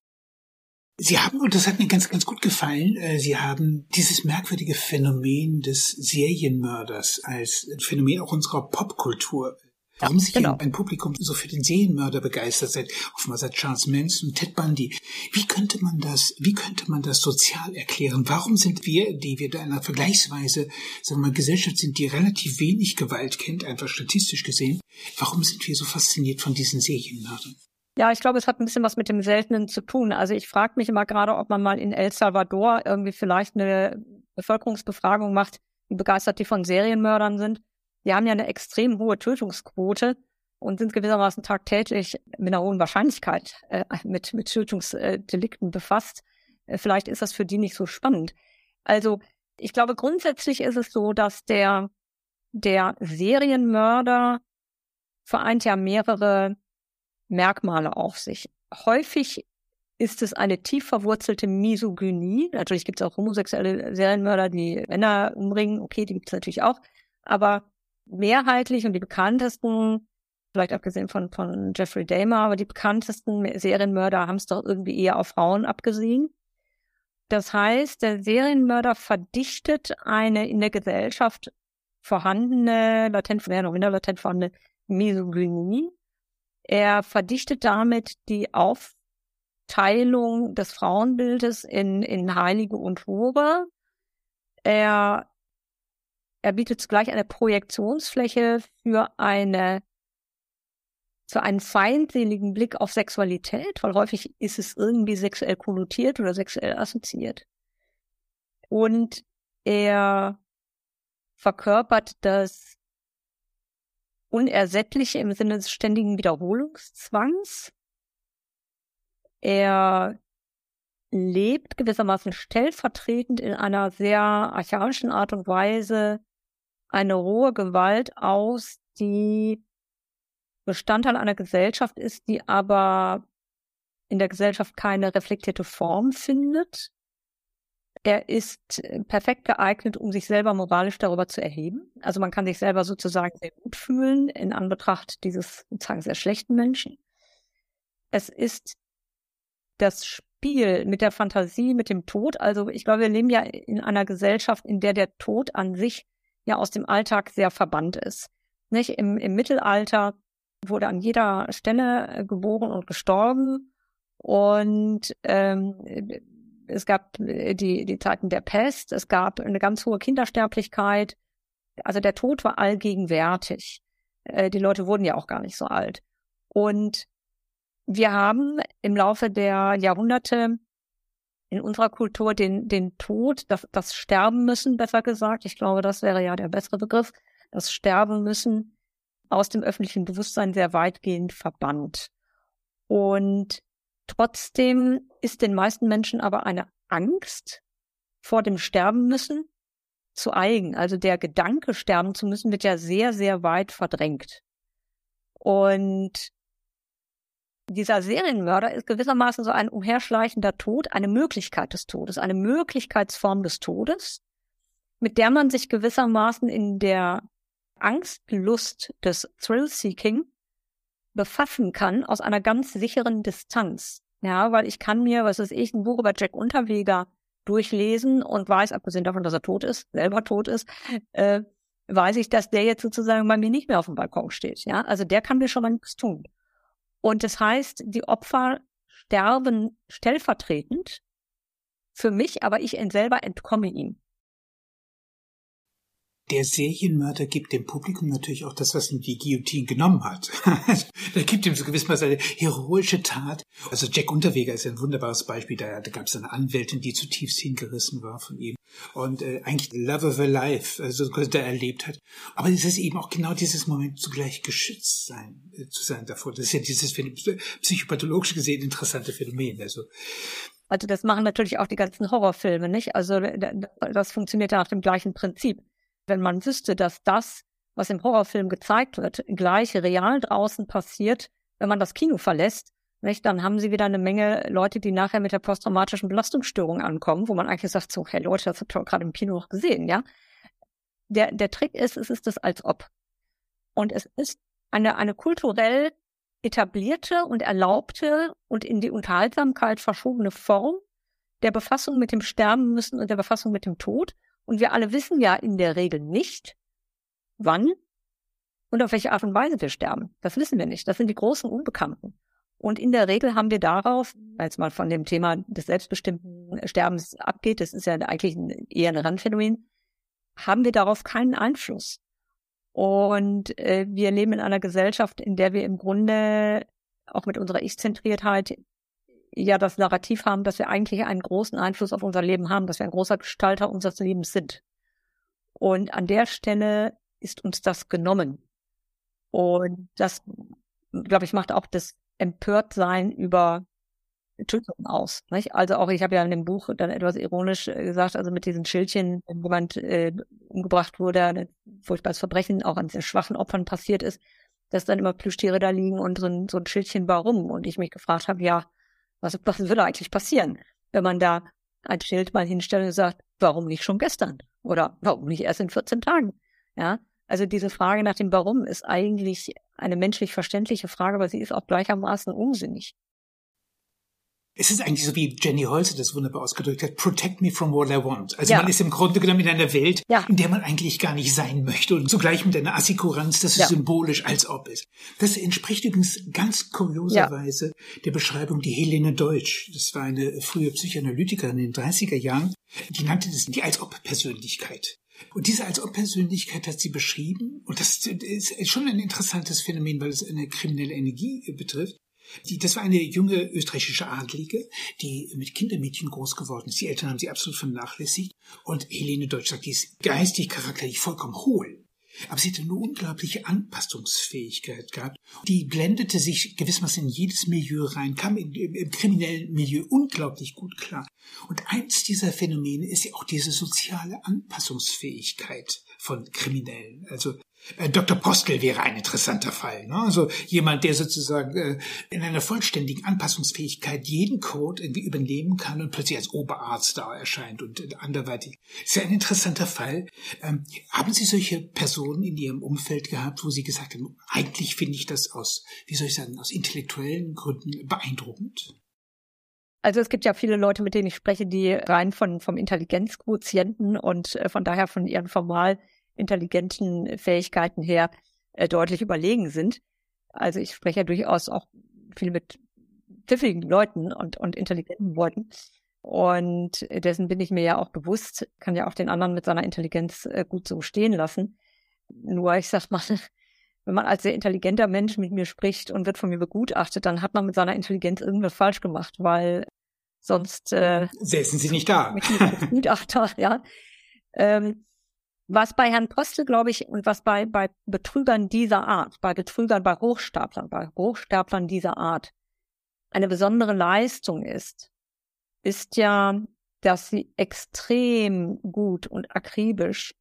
Sie haben, und das hat mir ganz, ganz gut gefallen, äh, Sie haben dieses merkwürdige Phänomen des Serienmörders als Phänomen auch unserer Popkultur Warum ja, sich genau. ein Publikum so für den Serienmörder begeistert seid, offenbar seit Charles Manson und Ted Bundy. Wie könnte man das, wie könnte man das sozial erklären? Warum sind wir, die wir da in einer vergleichsweise, sagen wir mal, Gesellschaft sind, die relativ wenig Gewalt kennt, einfach statistisch gesehen, warum sind wir so fasziniert von diesen Serienmördern? Ja, ich glaube, es hat ein bisschen was mit dem Seltenen zu tun. Also ich frage mich immer gerade, ob man mal in El Salvador irgendwie vielleicht eine Bevölkerungsbefragung macht, wie begeistert die von Serienmördern sind. Die haben ja eine extrem hohe Tötungsquote und sind gewissermaßen tagtäglich mit einer hohen Wahrscheinlichkeit äh, mit, mit Tötungsdelikten befasst. Äh, vielleicht ist das für die nicht so spannend. Also ich glaube, grundsätzlich ist es so, dass der, der Serienmörder vereint ja mehrere Merkmale auf sich. Häufig ist es eine tief verwurzelte Misogynie. Natürlich gibt es auch homosexuelle Serienmörder, die Männer umbringen. Okay, die gibt es natürlich auch. Aber mehrheitlich und die bekanntesten, vielleicht abgesehen von, von Jeffrey Dahmer, aber die bekanntesten Serienmörder haben es doch irgendwie eher auf Frauen abgesehen. Das heißt, der Serienmörder verdichtet eine in der Gesellschaft vorhandene, latent, ja, noch in der latent vorhandene Misogynie. Er verdichtet damit die Aufteilung des Frauenbildes in, in Heilige und Hure. Er er bietet zugleich eine Projektionsfläche für eine für einen feindseligen Blick auf Sexualität, weil häufig ist es irgendwie sexuell konnotiert oder sexuell assoziiert. Und er verkörpert das Unersättliche im Sinne des ständigen Wiederholungszwangs. Er lebt gewissermaßen stellvertretend in einer sehr archaischen Art und Weise eine rohe Gewalt aus, die Bestandteil einer Gesellschaft ist, die aber in der Gesellschaft keine reflektierte Form findet. Er ist äh, perfekt geeignet, um sich selber moralisch darüber zu erheben. Also man kann sich selber sozusagen sehr gut fühlen in Anbetracht dieses sozusagen sehr schlechten Menschen. Es ist das Spiel mit der Fantasie, mit dem Tod. Also ich glaube, wir leben ja in einer Gesellschaft, in der der Tod an sich ja aus dem Alltag sehr verbannt ist. Nicht? Im, Im Mittelalter wurde an jeder Stelle äh, geboren und gestorben. Und ähm, es gab äh, die, die Zeiten der Pest, es gab eine ganz hohe Kindersterblichkeit. Also der Tod war allgegenwärtig. Äh, die Leute wurden ja auch gar nicht so alt. Und wir haben im Laufe der Jahrhunderte in unserer Kultur den, den Tod, das, das Sterben müssen, besser gesagt, ich glaube, das wäre ja der bessere Begriff, das Sterben müssen aus dem öffentlichen Bewusstsein sehr weitgehend verbannt. Und trotzdem ist den meisten Menschen aber eine Angst vor dem Sterben müssen zu eigen. Also der Gedanke, sterben zu müssen, wird ja sehr, sehr weit verdrängt. Und dieser Serienmörder ist gewissermaßen so ein umherschleichender Tod, eine Möglichkeit des Todes, eine Möglichkeitsform des Todes, mit der man sich gewissermaßen in der Angstlust des Thrill-Seeking befassen kann aus einer ganz sicheren Distanz. Ja, weil ich kann mir, was weiß ich, ein Buch über Jack Unterweger durchlesen und weiß, abgesehen davon, dass er tot ist, selber tot ist, äh, weiß ich, dass der jetzt sozusagen bei mir nicht mehr auf dem Balkon steht. Ja, also der kann mir schon mal nichts tun. Und das heißt, die Opfer sterben stellvertretend für mich, aber ich selber entkomme ihm der Serienmörder gibt dem Publikum natürlich auch das, was ihm die Guillotine genommen hat. der gibt ihm so gewissermaßen eine heroische Tat. Also Jack Unterweger ist ein wunderbares Beispiel. Da, da gab es eine Anwältin, die zutiefst hingerissen war von ihm. Und äh, eigentlich Love of a Life, also der erlebt hat. Aber es ist eben auch genau dieses Moment zugleich geschützt sein, äh, zu sein davor. Das ist ja dieses psychopathologisch gesehen interessante Phänomen. Also also das machen natürlich auch die ganzen Horrorfilme, nicht? Also das funktioniert nach dem gleichen Prinzip wenn man wüsste, dass das, was im Horrorfilm gezeigt wird, gleich real draußen passiert, wenn man das Kino verlässt, nicht, dann haben sie wieder eine Menge Leute, die nachher mit der posttraumatischen Belastungsstörung ankommen, wo man eigentlich sagt, so, hey Leute, das habt ihr gerade im Kino noch gesehen, ja. Der, der Trick ist, es ist das als ob. Und es ist eine, eine kulturell etablierte und erlaubte und in die Unterhaltsamkeit verschobene Form der Befassung mit dem Sterben müssen und der Befassung mit dem Tod. Und wir alle wissen ja in der Regel nicht, wann und auf welche Art und Weise wir sterben. Das wissen wir nicht. Das sind die großen Unbekannten. Und in der Regel haben wir darauf, weil es mal von dem Thema des selbstbestimmten Sterbens abgeht, das ist ja eigentlich eher ein Randphänomen, haben wir darauf keinen Einfluss. Und äh, wir leben in einer Gesellschaft, in der wir im Grunde auch mit unserer Ich-Zentriertheit ja das Narrativ haben, dass wir eigentlich einen großen Einfluss auf unser Leben haben, dass wir ein großer Gestalter unseres Lebens sind. Und an der Stelle ist uns das genommen. Und das, glaube ich, macht auch das Empörtsein über Tötungen aus. Nicht? Also auch, ich habe ja in dem Buch dann etwas ironisch äh, gesagt, also mit diesen Schildchen, wenn jemand äh, umgebracht wurde, ein furchtbares Verbrechen auch an sehr schwachen Opfern passiert ist, dass dann immer Plüschtiere da liegen und so ein, so ein Schildchen warum. Und ich mich gefragt habe, ja, was, was würde eigentlich passieren, wenn man da ein Schild mal hinstellt und sagt, warum nicht schon gestern? Oder warum nicht erst in 14 Tagen? Ja, also diese Frage nach dem Warum ist eigentlich eine menschlich verständliche Frage, aber sie ist auch gleichermaßen unsinnig. Es ist eigentlich so, wie Jenny Holzer das wunderbar ausgedrückt hat, protect me from what I want. Also ja. man ist im Grunde genommen in einer Welt, ja. in der man eigentlich gar nicht sein möchte und zugleich mit einer Assekuranz, dass es ja. symbolisch als ob ist. Das entspricht übrigens ganz kurioserweise der Beschreibung, die Helene Deutsch, das war eine frühe Psychoanalytikerin in den 30er Jahren, die nannte das die als ob Persönlichkeit. Und diese als ob Persönlichkeit hat sie beschrieben, und das ist schon ein interessantes Phänomen, weil es eine kriminelle Energie betrifft. Das war eine junge österreichische Adlige, die mit Kindermädchen groß geworden ist. Die Eltern haben sie absolut vernachlässigt. Und Helene Deutsch sagt, die ist geistig, charakterlich vollkommen hohl. Aber sie hatte eine unglaubliche Anpassungsfähigkeit gehabt. Die blendete sich gewissermaßen in jedes Milieu rein, kam im, im kriminellen Milieu unglaublich gut klar. Und eins dieser Phänomene ist ja auch diese soziale Anpassungsfähigkeit von Kriminellen. Also Äh, Dr. Postel wäre ein interessanter Fall. Ne? Also jemand, der sozusagen äh, in einer vollständigen Anpassungsfähigkeit jeden Code irgendwie übernehmen kann und plötzlich als Oberarzt da erscheint und äh, anderweitig. Ist ja ein interessanter Fall. Ähm, haben Sie solche Personen in Ihrem Umfeld gehabt, wo Sie gesagt haben, eigentlich finde ich das aus, wie soll ich sagen, aus intellektuellen Gründen beeindruckend? Also es gibt ja viele Leute, mit denen ich spreche, die rein von vom Intelligenzquotienten und äh, von daher von ihren formal intelligenten Fähigkeiten her äh, deutlich überlegen sind. Also ich spreche ja durchaus auch viel mit pfiffigen Leuten und, und intelligenten Leuten. Und dessen bin ich mir ja auch bewusst, kann ja auch den anderen mit seiner Intelligenz äh, gut so stehen lassen. Nur ich sag mal, wenn man als sehr intelligenter Mensch mit mir spricht und wird von mir begutachtet, dann hat man mit seiner Intelligenz irgendwas falsch gemacht, weil sonst äh, säßen Sie nicht da. Gutachter, ja. Ähm, was bei Herrn Postel, glaube ich, und was bei, bei Betrügern dieser Art, bei Betrügern, bei Hochstaplern, bei Hochstaplern dieser Art eine besondere Leistung ist, ist ja, dass sie extrem gut und akribisch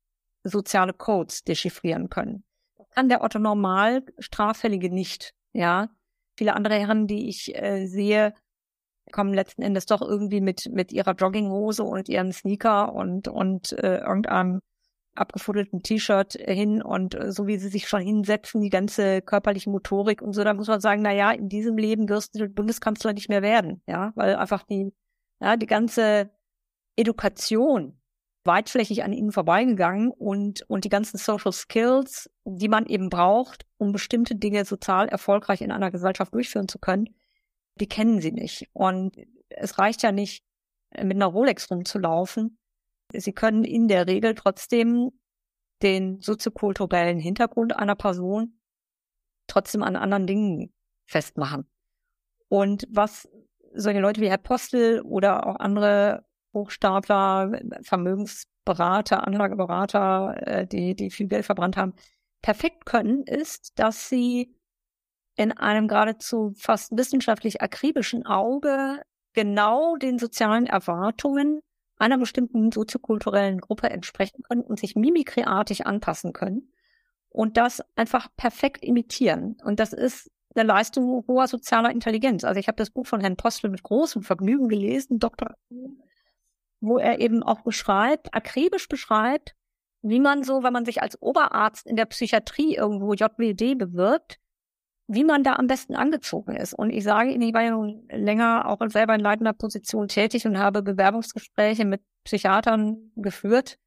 soziale Codes dechiffrieren können. Das kann der Otto Normal Straffällige nicht, ja. Viele andere Herren, die ich äh, sehe, kommen letzten Endes doch irgendwie mit, mit ihrer Jogginghose und ihrem Sneaker und, und äh, irgendeinem abgefuddelten T-Shirt hin und äh, so wie sie sich schon hinsetzen, die ganze körperliche Motorik und so, da muss man sagen, na ja, in diesem Leben wirst du Bundeskanzler nicht mehr werden, ja, weil einfach die, ja, die ganze Education weitflächig an ihnen vorbeigegangen und, und die ganzen Social Skills, die man eben braucht, um bestimmte Dinge sozial erfolgreich in einer Gesellschaft durchführen zu können, die kennen sie nicht. Und es reicht ja nicht, mit einer Rolex rumzulaufen, Sie können in der Regel trotzdem den soziokulturellen Hintergrund einer Person trotzdem an anderen Dingen festmachen. Und was solche Leute wie Herr Postel oder auch andere Hochstapler, Vermögensberater, Anlageberater, äh, die, die viel Geld verbrannt haben, perfekt können, ist, dass sie in einem geradezu fast wissenschaftlich akribischen Auge genau den sozialen Erwartungen einer bestimmten soziokulturellen Gruppe entsprechen können und sich mimikriartig anpassen können und das einfach perfekt imitieren. Und das ist eine Leistung hoher sozialer Intelligenz. Also ich habe das Buch von Herrn Postel mit großem Vergnügen gelesen, Dr. wo er eben auch beschreibt, akribisch beschreibt, wie man so, wenn man sich als Oberarzt in der Psychiatrie irgendwo JWD bewirbt, wie man da am besten angezogen ist. Und ich sage Ihnen, ich war ja nun länger auch selber in leitender Position tätig und habe Bewerbungsgespräche mit Psychiatern geführt.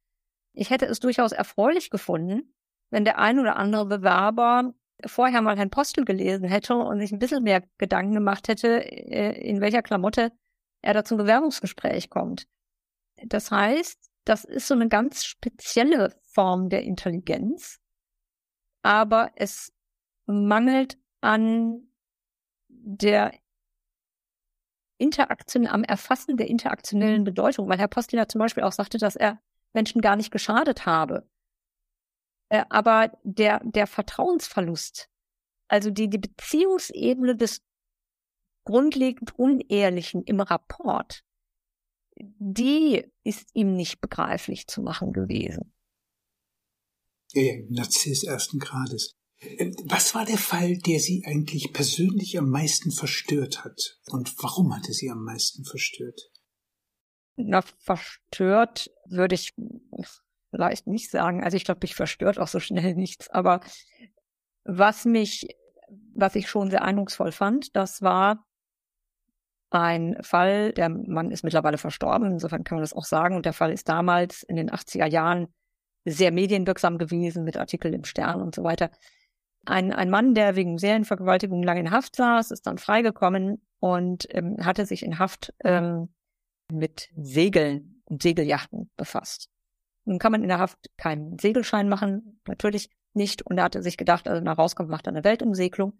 Ich hätte es durchaus erfreulich gefunden, wenn der ein oder andere Bewerber vorher mal Herrn Postel gelesen hätte und sich ein bisschen mehr Gedanken gemacht hätte, äh, in welcher Klamotte er da zum Bewerbungsgespräch kommt. Das heißt, das ist so eine ganz spezielle Form der Intelligenz, aber es mangelt an der Interaktion, am Erfassen der interaktionellen Bedeutung, weil Herr Postler zum Beispiel auch sagte, dass er Menschen gar nicht geschadet habe. Äh, aber der, der Vertrauensverlust, also die, die Beziehungsebene des grundlegend Unehrlichen im Rapport, die ist ihm nicht begreiflich zu machen gewesen. Ja, ja, Narziss ersten Grades. Was war der Fall, der Sie eigentlich persönlich am meisten verstört hat? Und warum hatte Sie am meisten verstört? Na, verstört würde ich vielleicht nicht sagen. Also ich glaube, ich verstört auch so schnell nichts. Aber was mich, was ich schon sehr eindrucksvoll fand, das war ein Fall, der Mann ist mittlerweile verstorben, insofern kann man das auch sagen. Und der Fall ist damals in den 80er Jahren sehr medienwirksam gewesen mit Artikeln im Stern und so weiter. Ein, ein Mann, der wegen Serienvergewaltigung lange in Haft saß, ist dann freigekommen und ähm, hatte sich in Haft ähm, mit Segeln und Segeljachten befasst. Nun kann man in der Haft keinen Segelschein machen, natürlich nicht. Und er hatte sich gedacht, also nach rauskommt, macht er eine Weltumsegelung.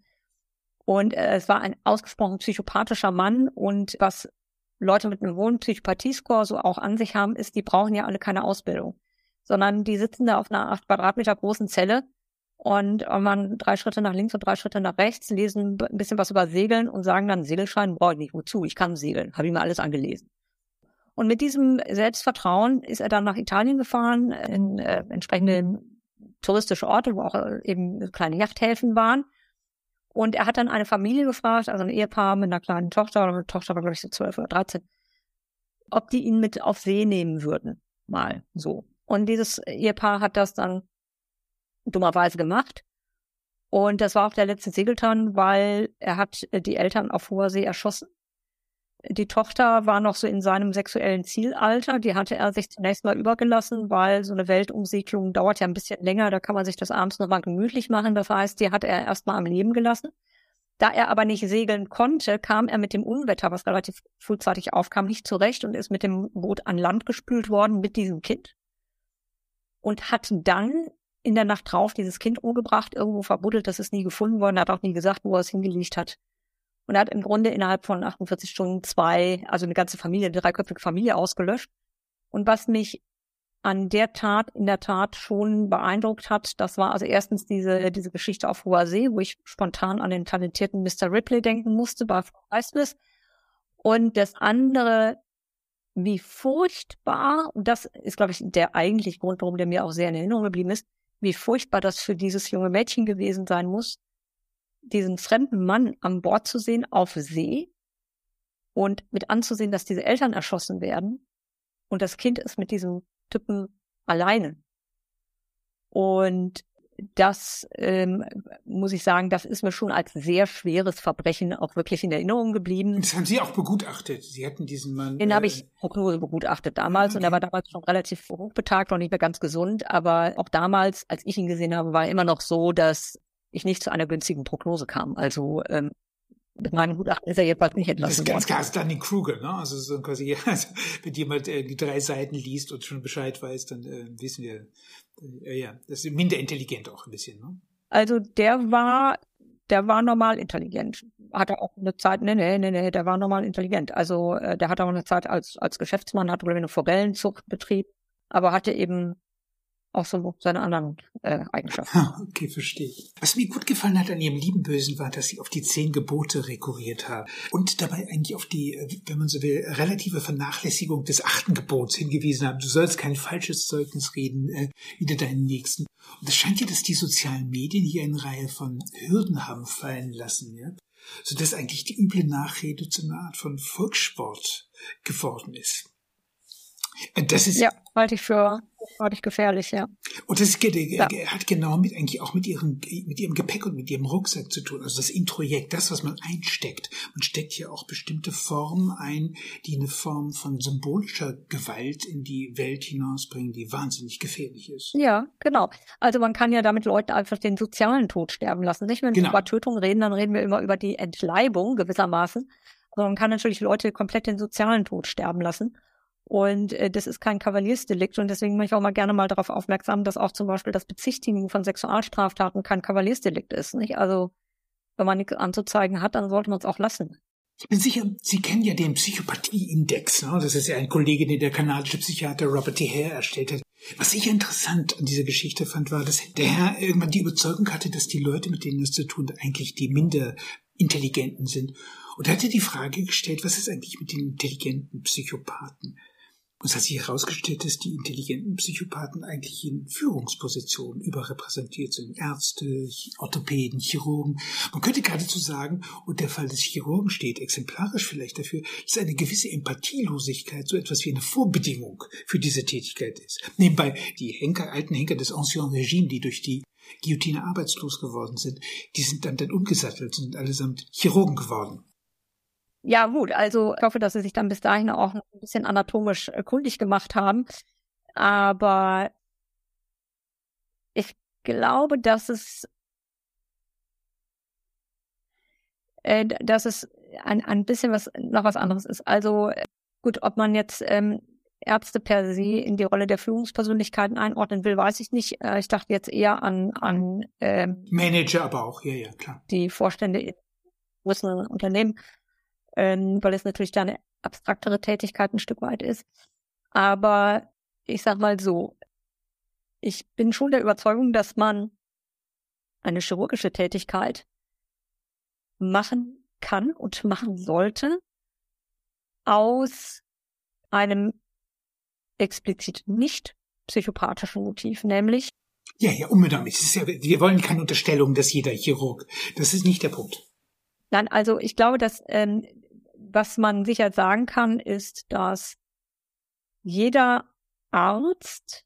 Und äh, es war ein ausgesprochen psychopathischer Mann. Und was Leute mit einem hohen Psychopathiescore so auch an sich haben, ist, die brauchen ja alle keine Ausbildung, sondern die sitzen da auf einer acht Quadratmeter großen Zelle und man drei Schritte nach links und drei Schritte nach rechts, lesen ein bisschen was über Segeln und sagen dann, Segelschein brauche ich nicht, wozu? Ich kann segeln, habe ich mir alles angelesen. Und mit diesem Selbstvertrauen ist er dann nach Italien gefahren, in äh, entsprechende touristische Orte, wo auch äh, eben kleine Yachthäfen waren. Und er hat dann eine Familie gefragt, also ein Ehepaar mit einer kleinen Tochter, oder eine Tochter war, glaube ich, so zwölf oder dreizehn, ob die ihn mit auf See nehmen würden. Mal so. Und dieses Ehepaar hat das dann dummerweise gemacht. Und das war auch der letzte Segeltörn, weil er hat äh, die Eltern auf hoher See erschossen. Die Tochter war noch so in seinem sexuellen Zielalter. Die hatte er sich zunächst mal übergelassen, weil so eine Weltumsiedlung dauert ja ein bisschen länger. Da kann man sich das abends noch mal gemütlich machen. Das heißt, die hat er erst mal am Leben gelassen. Da er aber nicht segeln konnte, kam er mit dem Unwetter, was relativ frühzeitig aufkam, nicht zurecht und ist mit dem Boot an Land gespült worden mit diesem Kind. Und hat dann in der Nacht drauf dieses Kind umgebracht, irgendwo verbuddelt, das ist nie gefunden worden, hat auch nie gesagt, wo er es hingelegt hat und er hat im Grunde innerhalb von 48 Stunden zwei, also eine ganze Familie, eine dreiköpfige Familie ausgelöscht. Und was mich an der Tat in der Tat schon beeindruckt hat, das war also erstens diese, diese Geschichte auf hoher See, wo ich spontan an den talentierten Mr. Ripley denken musste bei Frau Priceless. Und das andere, wie furchtbar, und das ist, glaube ich, der eigentliche Grund, warum der mir auch sehr in Erinnerung geblieben ist, wie furchtbar das für dieses junge Mädchen gewesen sein muss, diesen fremden Mann an Bord zu sehen auf See und mit anzusehen, dass diese Eltern erschossen werden und das Kind ist mit diesem Typen alleine. Und das ähm, muss ich sagen, das ist mir schon als sehr schweres Verbrechen auch wirklich in Erinnerung geblieben. Das haben Sie auch begutachtet. Sie hatten diesen Mann. Den äh, habe ich Prognose begutachtet damals okay. und er war damals schon relativ hochbetagt und nicht mehr ganz gesund. Aber auch damals, als ich ihn gesehen habe, war er immer noch so, dass ich nicht zu einer günstigen Prognose kam. Also ähm, mit meinem Gutachten ist er jedenfalls nicht entlassen. Das ist ganz klar Stanley Kruger, ne? Also so quasi, also, wenn jemand äh, die drei Seiten liest und schon Bescheid weiß, dann äh, wissen wir, äh, ja, das ist minder intelligent auch ein bisschen, ne? Also der war, der war normal intelligent. Hat er auch eine Zeit, nee, nee, nee, nee, der war normal intelligent. Also äh, der hat auch eine Zeit als, als Geschäftsmann, hat wohl eine Forellenzucht betrieben, aber hatte eben auch so seine anderen äh, Eigenschaften. Okay, verstehe. Was mir gut gefallen hat an ihrem lieben Bösen war, dass sie auf die zehn Gebote rekurriert haben und dabei eigentlich auf die, wenn man so will, relative Vernachlässigung des achten Gebots hingewiesen haben. Du sollst kein falsches Zeugnis reden, äh, wieder deinen Nächsten. Und es scheint ja, dass die sozialen Medien hier eine Reihe von Hürden haben fallen lassen, ja, sodass eigentlich die üble Nachrede zu einer Art von Volkssport geworden ist. Äh, das ist ja halte ich für ich gefährlich, ja. Und das ja. hat genau mit eigentlich auch mit ihrem mit ihrem Gepäck und mit ihrem Rucksack zu tun. Also das Introjekt, das, was man einsteckt. Man steckt hier auch bestimmte Formen ein, die eine Form von symbolischer Gewalt in die Welt hinausbringen, die wahnsinnig gefährlich ist. Ja, genau. Also man kann ja damit Leute einfach den sozialen Tod sterben lassen. Nicht, wenn genau. wir über Tötung reden, dann reden wir immer über die Entleibung gewissermaßen. Aber man kann natürlich Leute komplett den sozialen Tod sterben lassen. Und äh, das ist kein Kavaliersdelikt und deswegen mache ich auch mal gerne mal darauf aufmerksam, dass auch zum Beispiel das Bezichtigen von Sexualstraftaten kein Kavaliersdelikt ist. Nicht? Also wenn man nichts anzuzeigen hat, dann sollte man es auch lassen. Ich bin sicher, Sie kennen ja den Psychopathie-Index. Ne? Das ist ja ein Kollege, den der kanadische Psychiater Robert T. Hare erstellt hat. Was ich interessant an dieser Geschichte fand, war, dass der Herr irgendwann die Überzeugung hatte, dass die Leute, mit denen es zu tun eigentlich die minder intelligenten sind. Und er hatte die Frage gestellt, was ist eigentlich mit den intelligenten Psychopathen? Und es hat sich herausgestellt, dass die intelligenten Psychopathen eigentlich in Führungspositionen überrepräsentiert sind. Ärzte, Orthopäden, Chirurgen. Man könnte geradezu sagen, und der Fall des Chirurgen steht exemplarisch vielleicht dafür, dass eine gewisse Empathielosigkeit so etwas wie eine Vorbedingung für diese Tätigkeit ist. Nebenbei die Henker, alten Henker des Ancien Regime, die durch die Guillotine arbeitslos geworden sind, die sind dann, dann umgesattelt und sind allesamt Chirurgen geworden. Ja, gut, also ich hoffe, dass sie sich dann bis dahin auch ein bisschen anatomisch äh, kundig gemacht haben. Aber ich glaube, dass es äh, dass es ein, ein bisschen was noch was anderes ist. Also gut, ob man jetzt ähm, Ärzte per se in die Rolle der Führungspersönlichkeiten einordnen will, weiß ich nicht. Äh, ich dachte jetzt eher an an ähm, Manager, aber auch ja, ja klar. Die Vorstände in größeren Unternehmen weil es natürlich da eine abstraktere Tätigkeit ein Stück weit ist. Aber ich sag mal so, ich bin schon der Überzeugung, dass man eine chirurgische Tätigkeit machen kann und machen sollte aus einem explizit nicht psychopathischen Motiv, nämlich Ja, ja, unbedingt. Ja, wir wollen keine Unterstellung, dass jeder Chirurg. Das ist nicht der Punkt. Nein, also ich glaube, dass ähm, was man sicher sagen kann, ist, dass jeder Arzt,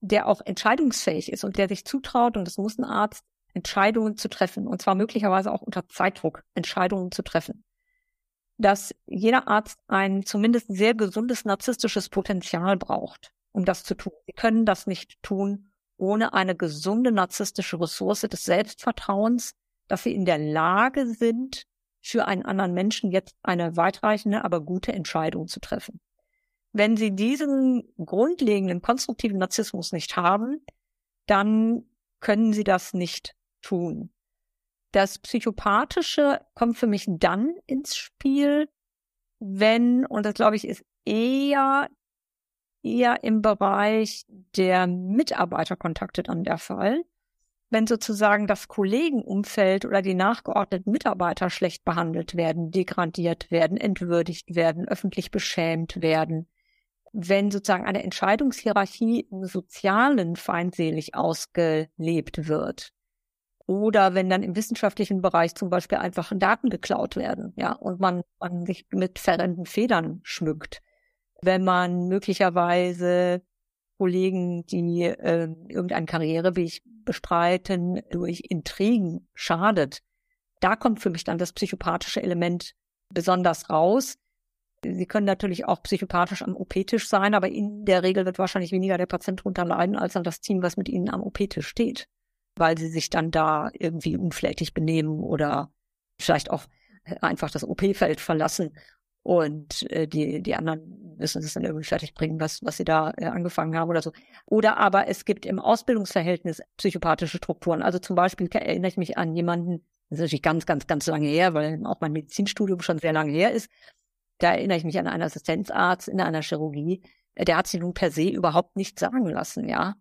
der auch entscheidungsfähig ist und der sich zutraut, und das muss ein Arzt, Entscheidungen zu treffen, und zwar möglicherweise auch unter Zeitdruck Entscheidungen zu treffen, dass jeder Arzt ein zumindest sehr gesundes narzisstisches Potenzial braucht, um das zu tun. Sie können das nicht tun ohne eine gesunde narzisstische Ressource des Selbstvertrauens, dass sie in der Lage sind, für einen anderen Menschen jetzt eine weitreichende, aber gute Entscheidung zu treffen. Wenn sie diesen grundlegenden konstruktiven Narzissmus nicht haben, dann können sie das nicht tun. Das Psychopathische kommt für mich dann ins Spiel, wenn, und das glaube ich ist eher, eher im Bereich der Mitarbeiterkontakte dann der Fall, wenn sozusagen das Kollegenumfeld oder die nachgeordneten Mitarbeiter schlecht behandelt werden, degradiert werden, entwürdigt werden, öffentlich beschämt werden, wenn sozusagen eine Entscheidungshierarchie im Sozialen feindselig ausgelebt wird, oder wenn dann im wissenschaftlichen Bereich zum Beispiel einfach Daten geklaut werden, ja, und man, man sich mit verrennten Federn schmückt. Wenn man möglicherweise Kollegen, die äh, irgendeinen Karriereweg bestreiten, durch Intrigen schadet, da kommt für mich dann das psychopathische Element besonders raus. Sie können natürlich auch psychopathisch am OP-Tisch sein, aber in der Regel wird wahrscheinlich weniger der Patient darunter leiden, als dann das Team, was mit Ihnen am OP-Tisch steht weil sie sich dann da irgendwie unflätig benehmen oder vielleicht auch einfach das OP-Feld verlassen und äh, die, die anderen müssen es dann irgendwie fertig bringen, was, was sie da äh, angefangen haben oder so. Oder aber es gibt im Ausbildungsverhältnis psychopathische Strukturen. Also zum Beispiel erinnere ich mich an jemanden, das ist natürlich ganz, ganz, ganz lange her, weil auch mein Medizinstudium schon sehr lange her ist. Da erinnere ich mich an einen Assistenzarzt in einer Chirurgie, der hat sich nun per se überhaupt nichts sagen lassen, ja.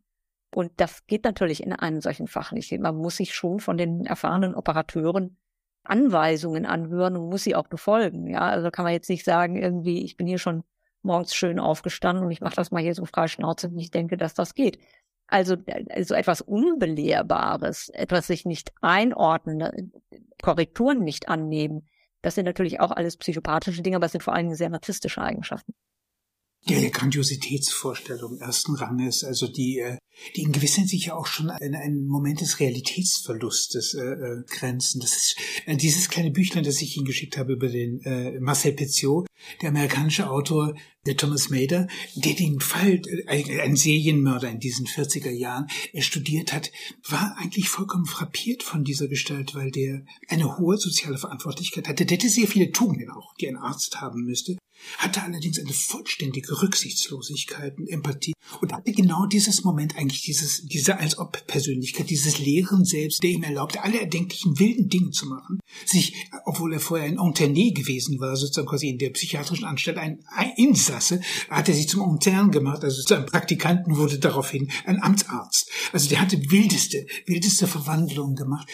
Und das geht natürlich in einem solchen Fach nicht. Man muss sich schon von den erfahrenen Operateuren Anweisungen anhören und muss sie auch befolgen. Ja, also kann man jetzt nicht sagen, irgendwie, ich bin hier schon morgens schön aufgestanden und ich mache das mal hier so frei Schnauze und ich denke, dass das geht. Also, also etwas Unbelehrbares, etwas sich nicht einordnen, Korrekturen nicht annehmen, das sind natürlich auch alles psychopathische Dinge, aber es sind vor allem sehr narzisstische Eigenschaften. Die Grandiositätsvorstellung ersten Ranges, also die, äh, die in gewisser Hinsicht ja auch schon in einen Moment des Realitätsverlustes äh, äh, grenzen. Das ist äh, dieses kleine Büchlein, das ich Ihnen geschickt habe über den äh, Marcel Petiot, der amerikanische Autor, der Thomas Mader, der den Fall, äh, ein Serienmörder in diesen 40er Jahren, er studiert hat, war eigentlich vollkommen frappiert von dieser Gestalt, weil der eine hohe soziale Verantwortlichkeit hatte. Der hätte sehr viele Tugenden auch, die ein Arzt haben müsste hatte allerdings eine vollständige Rücksichtslosigkeit und Empathie und hatte genau dieses Moment eigentlich dieses, diese als ob Persönlichkeit, dieses Lehren selbst, der ihm erlaubte, alle erdenklichen wilden Dinge zu machen, sich, obwohl er vorher ein Interne gewesen war, sozusagen quasi in der psychiatrischen Anstalt ein Insasse, hat er sich zum Intern gemacht, also zu einem Praktikanten wurde daraufhin ein Amtsarzt. Also der hatte wildeste, wildeste Verwandlungen gemacht.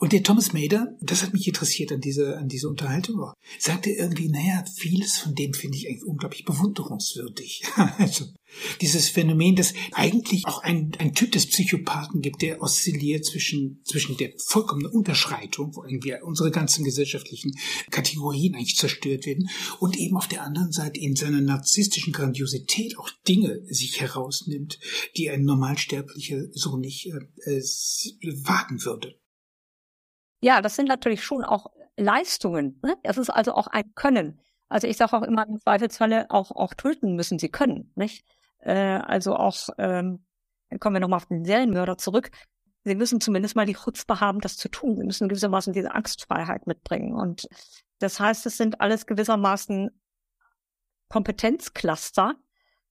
Und der Thomas Mader, das hat mich interessiert an dieser, an dieser Unterhaltung auch, sagte irgendwie, naja, vieles von dem finde ich eigentlich unglaublich bewunderungswürdig. also, dieses Phänomen, dass eigentlich auch ein, ein Typ des Psychopathen gibt, der oszilliert zwischen, zwischen der vollkommenen Unterschreitung, wo irgendwie unsere ganzen gesellschaftlichen Kategorien eigentlich zerstört werden, und eben auf der anderen Seite in seiner narzisstischen Grandiosität auch Dinge sich herausnimmt, die ein Normalsterblicher so nicht äh, äh, wagen würde. Ja, das sind natürlich schon auch Leistungen. Ne? Das ist also auch ein Können. Also ich sage auch immer im Zweifelsfalle auch auch töten müssen sie können, nicht? Äh, also auch ähm, kommen wir nochmal auf den Serienmörder zurück. Sie müssen zumindest mal die Chutzpe haben, das zu tun. Sie müssen gewissermaßen diese Angstfreiheit mitbringen. Und das heißt, es sind alles gewissermaßen Kompetenzcluster,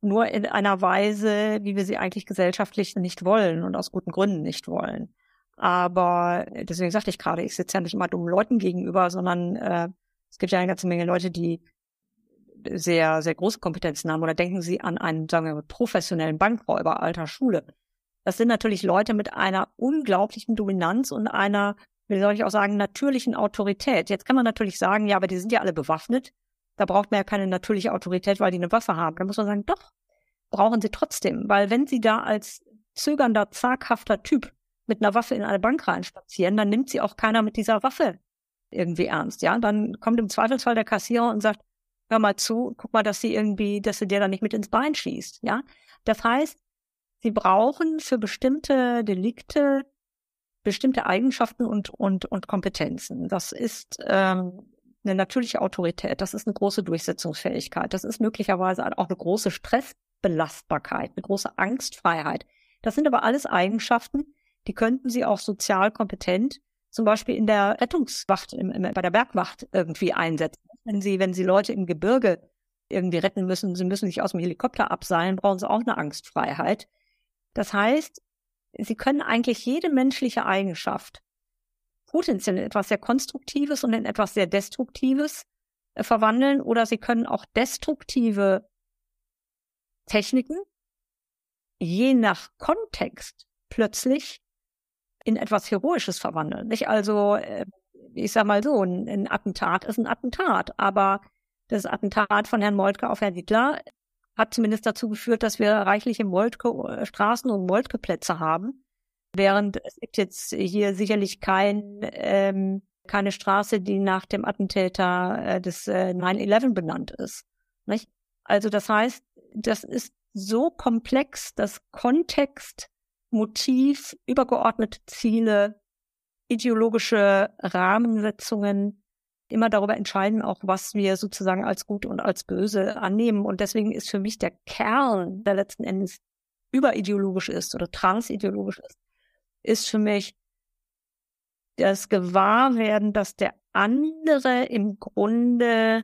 nur in einer Weise, wie wir sie eigentlich gesellschaftlich nicht wollen und aus guten Gründen nicht wollen. Aber deswegen sagte ich gerade, ich sitze ja nicht immer dummen Leuten gegenüber, sondern äh, es gibt ja eine ganze Menge Leute, die sehr, sehr große Kompetenzen haben. Oder denken Sie an einen, sagen wir mal, professionellen Bankräuber alter Schule. Das sind natürlich Leute mit einer unglaublichen Dominanz und einer, wie soll ich auch sagen, natürlichen Autorität. Jetzt kann man natürlich sagen, ja, aber die sind ja alle bewaffnet. Da braucht man ja keine natürliche Autorität, weil die eine Waffe haben. Da muss man sagen, doch, brauchen sie trotzdem. Weil wenn sie da als zögernder, zaghafter Typ mit einer Waffe in eine Bank reinspazieren, dann nimmt sie auch keiner mit dieser Waffe irgendwie ernst. Ja, dann kommt im Zweifelsfall der Kassierer und sagt, hör mal zu, guck mal, dass sie irgendwie, dass sie dir da nicht mit ins Bein schießt. Ja, das heißt, sie brauchen für bestimmte Delikte bestimmte Eigenschaften und und und Kompetenzen. Das ist ähm, eine natürliche Autorität, das ist eine große Durchsetzungsfähigkeit, das ist möglicherweise auch eine große Stressbelastbarkeit, eine große Angstfreiheit. Das sind aber alles Eigenschaften, die könnten Sie auch sozial kompetent zum Beispiel in der Rettungswacht, im, im, bei der Bergwacht irgendwie einsetzen. Wenn Sie, wenn Sie Leute im Gebirge irgendwie retten müssen, Sie müssen sich aus dem Helikopter abseilen, brauchen Sie auch eine Angstfreiheit. Das heißt, Sie können eigentlich jede menschliche Eigenschaft potenziell in etwas sehr Konstruktives und in etwas sehr Destruktives äh, verwandeln oder Sie können auch destruktive Techniken je nach Kontext plötzlich in etwas Heroisches verwandeln. Nicht also, äh, ich sag mal so, ein, ein Attentat ist ein Attentat, aber das Attentat von Herrn Moltke auf Herrn Hitler hat zumindest dazu geführt, dass wir reichliche Moltke äh, und Moltke Plätze haben, während es gibt jetzt hier sicherlich kein ähm, keine Straße, die nach dem Attentäter äh, des äh, 9/11 benannt ist. Nicht? Also das heißt, das ist so komplex, dass Kontext Motiv, übergeordnete Ziele, ideologische Rahmensetzungen immer darüber entscheiden, auch was wir sozusagen als gut und als böse annehmen. Und deswegen ist für mich der Kern, der letzten Endes überideologisch ist oder transideologisch ist, ist für mich das Gewahrwerden, dass der andere im Grunde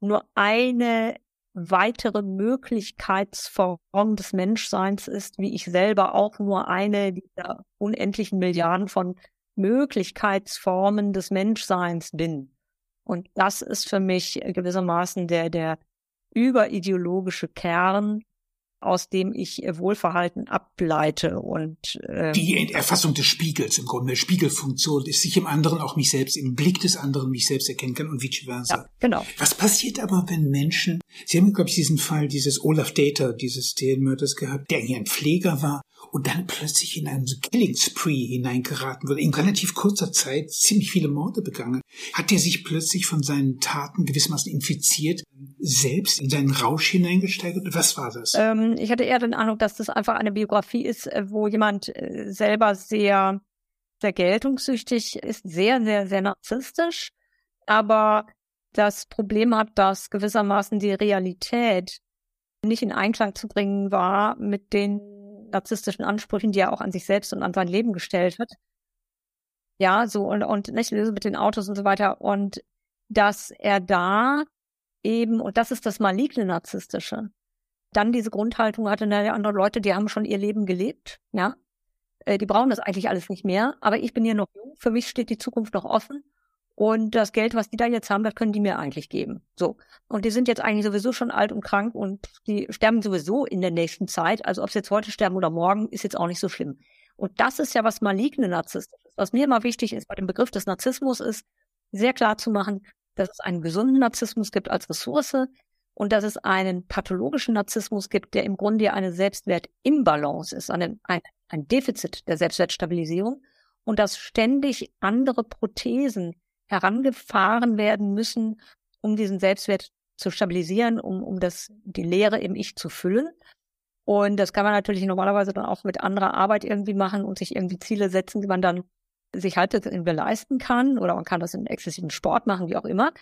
nur eine weitere Möglichkeitsform des Menschseins ist, wie ich selber auch nur eine dieser unendlichen Milliarden von Möglichkeitsformen des Menschseins bin. Und das ist für mich gewissermaßen der, der überideologische Kern aus dem ich Wohlverhalten ableite und äh, die Erfassung des Spiegels im Grunde, Spiegelfunktion ist sich im anderen auch mich selbst, im Blick des anderen mich selbst erkennen kann und vice versa. Ja, genau. Was passiert aber, wenn Menschen, Sie haben, glaube ich, diesen Fall dieses Olaf Data, dieses Serienmörders gehabt, der eigentlich ein Pfleger war und dann plötzlich in einen Killing Spree hineingeraten wurde, in relativ kurzer Zeit ziemlich viele Morde begangen. Hat er sich plötzlich von seinen Taten gewissermaßen infiziert, selbst in seinen Rausch hineingesteigert? Was war das? Ähm, ich hatte eher den Eindruck, dass das einfach eine Biografie ist, äh, wo jemand äh, selber sehr, sehr geltungssüchtig ist, sehr, sehr, sehr narzisstisch, aber das Problem hat, dass gewissermaßen die Realität nicht in Einklang zu bringen war mit den narzisstischen Ansprüchen, die er auch an sich selbst und an sein Leben gestellt hat. Ja, so und, und nicht mit den Autos und so weiter. Und dass er da eben, und das ist das maligne Narzisstische, dann diese Grundhaltung hatte, naja, andere Leute, die haben schon ihr Leben gelebt, ja. Äh, die brauchen das eigentlich alles nicht mehr, aber ich bin hier noch jung, für mich steht die Zukunft noch offen und das Geld, was die da jetzt haben, das können die mir eigentlich geben. So. Und die sind jetzt eigentlich sowieso schon alt und krank und die sterben sowieso in der nächsten Zeit. Also ob sie jetzt heute sterben oder morgen, ist jetzt auch nicht so schlimm. Und das ist ja was maligne Narzisstisches. Was mir immer wichtig ist bei dem Begriff des Narzissmus ist, sehr klar zu machen, dass es einen gesunden Narzissmus gibt als Ressource und dass es einen pathologischen Narzissmus gibt, der im Grunde eine Selbstwertimbalance ist, ein, ein, ein Defizit der Selbstwertstabilisierung und dass ständig andere Prothesen herangefahren werden müssen, um diesen Selbstwert zu stabilisieren, um, um das, die Leere im Ich zu füllen. Und das kann man natürlich normalerweise dann auch mit anderer Arbeit irgendwie machen und sich irgendwie Ziele setzen, die man dann sich halt irgendwie leisten kann oder man kann das in exzessiven Sport machen, wie auch immer.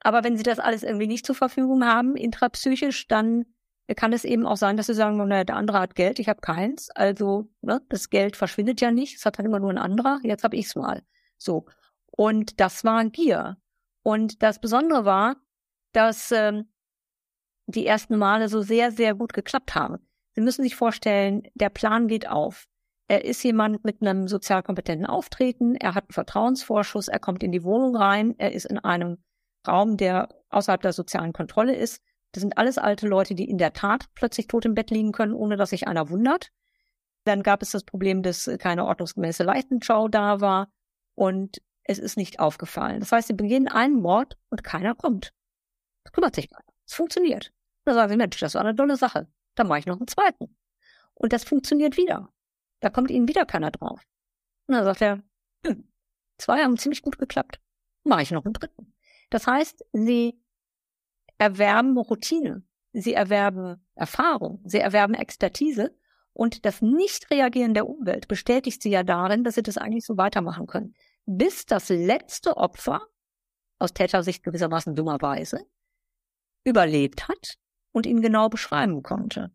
Aber wenn sie das alles irgendwie nicht zur Verfügung haben, intrapsychisch, dann kann es eben auch sein, dass sie sagen, naja, der andere hat Geld, ich habe keins. Also ne, das Geld verschwindet ja nicht, es hat dann immer nur ein anderer, jetzt habe ich's mal. So. Und das war Gier. Und das Besondere war, dass ähm, die ersten Male so sehr, sehr gut geklappt haben. Sie müssen sich vorstellen, der Plan geht auf. Er ist jemand mit einem sozial kompetenten Auftreten, er hat einen Vertrauensvorschuss, er kommt in die Wohnung rein, er ist in einem Raum, der außerhalb der sozialen Kontrolle ist. Das sind alles alte Leute, die in der Tat plötzlich tot im Bett liegen können, ohne dass sich einer wundert. Dann gab es das Problem, dass keine ordnungsgemäße Leichenschau da war. Und es ist nicht aufgefallen. Das heißt, sie beginnen einen Mord und keiner kommt. Das kümmert sich keiner. Es funktioniert. Da sagen sie, Mensch, das war eine tolle Sache. Dann mache ich noch einen zweiten. Und das funktioniert wieder. Da kommt ihnen wieder keiner drauf. Und dann sagt er, hm, zwei haben ziemlich gut geklappt. Mache ich noch einen dritten. Das heißt, sie erwerben Routine, sie erwerben Erfahrung, sie erwerben Expertise und das Nicht-Reagieren der Umwelt bestätigt sie ja darin, dass sie das eigentlich so weitermachen können. Bis das letzte Opfer, aus Tätersicht gewissermaßen dummerweise, überlebt hat und ihn genau beschreiben konnte.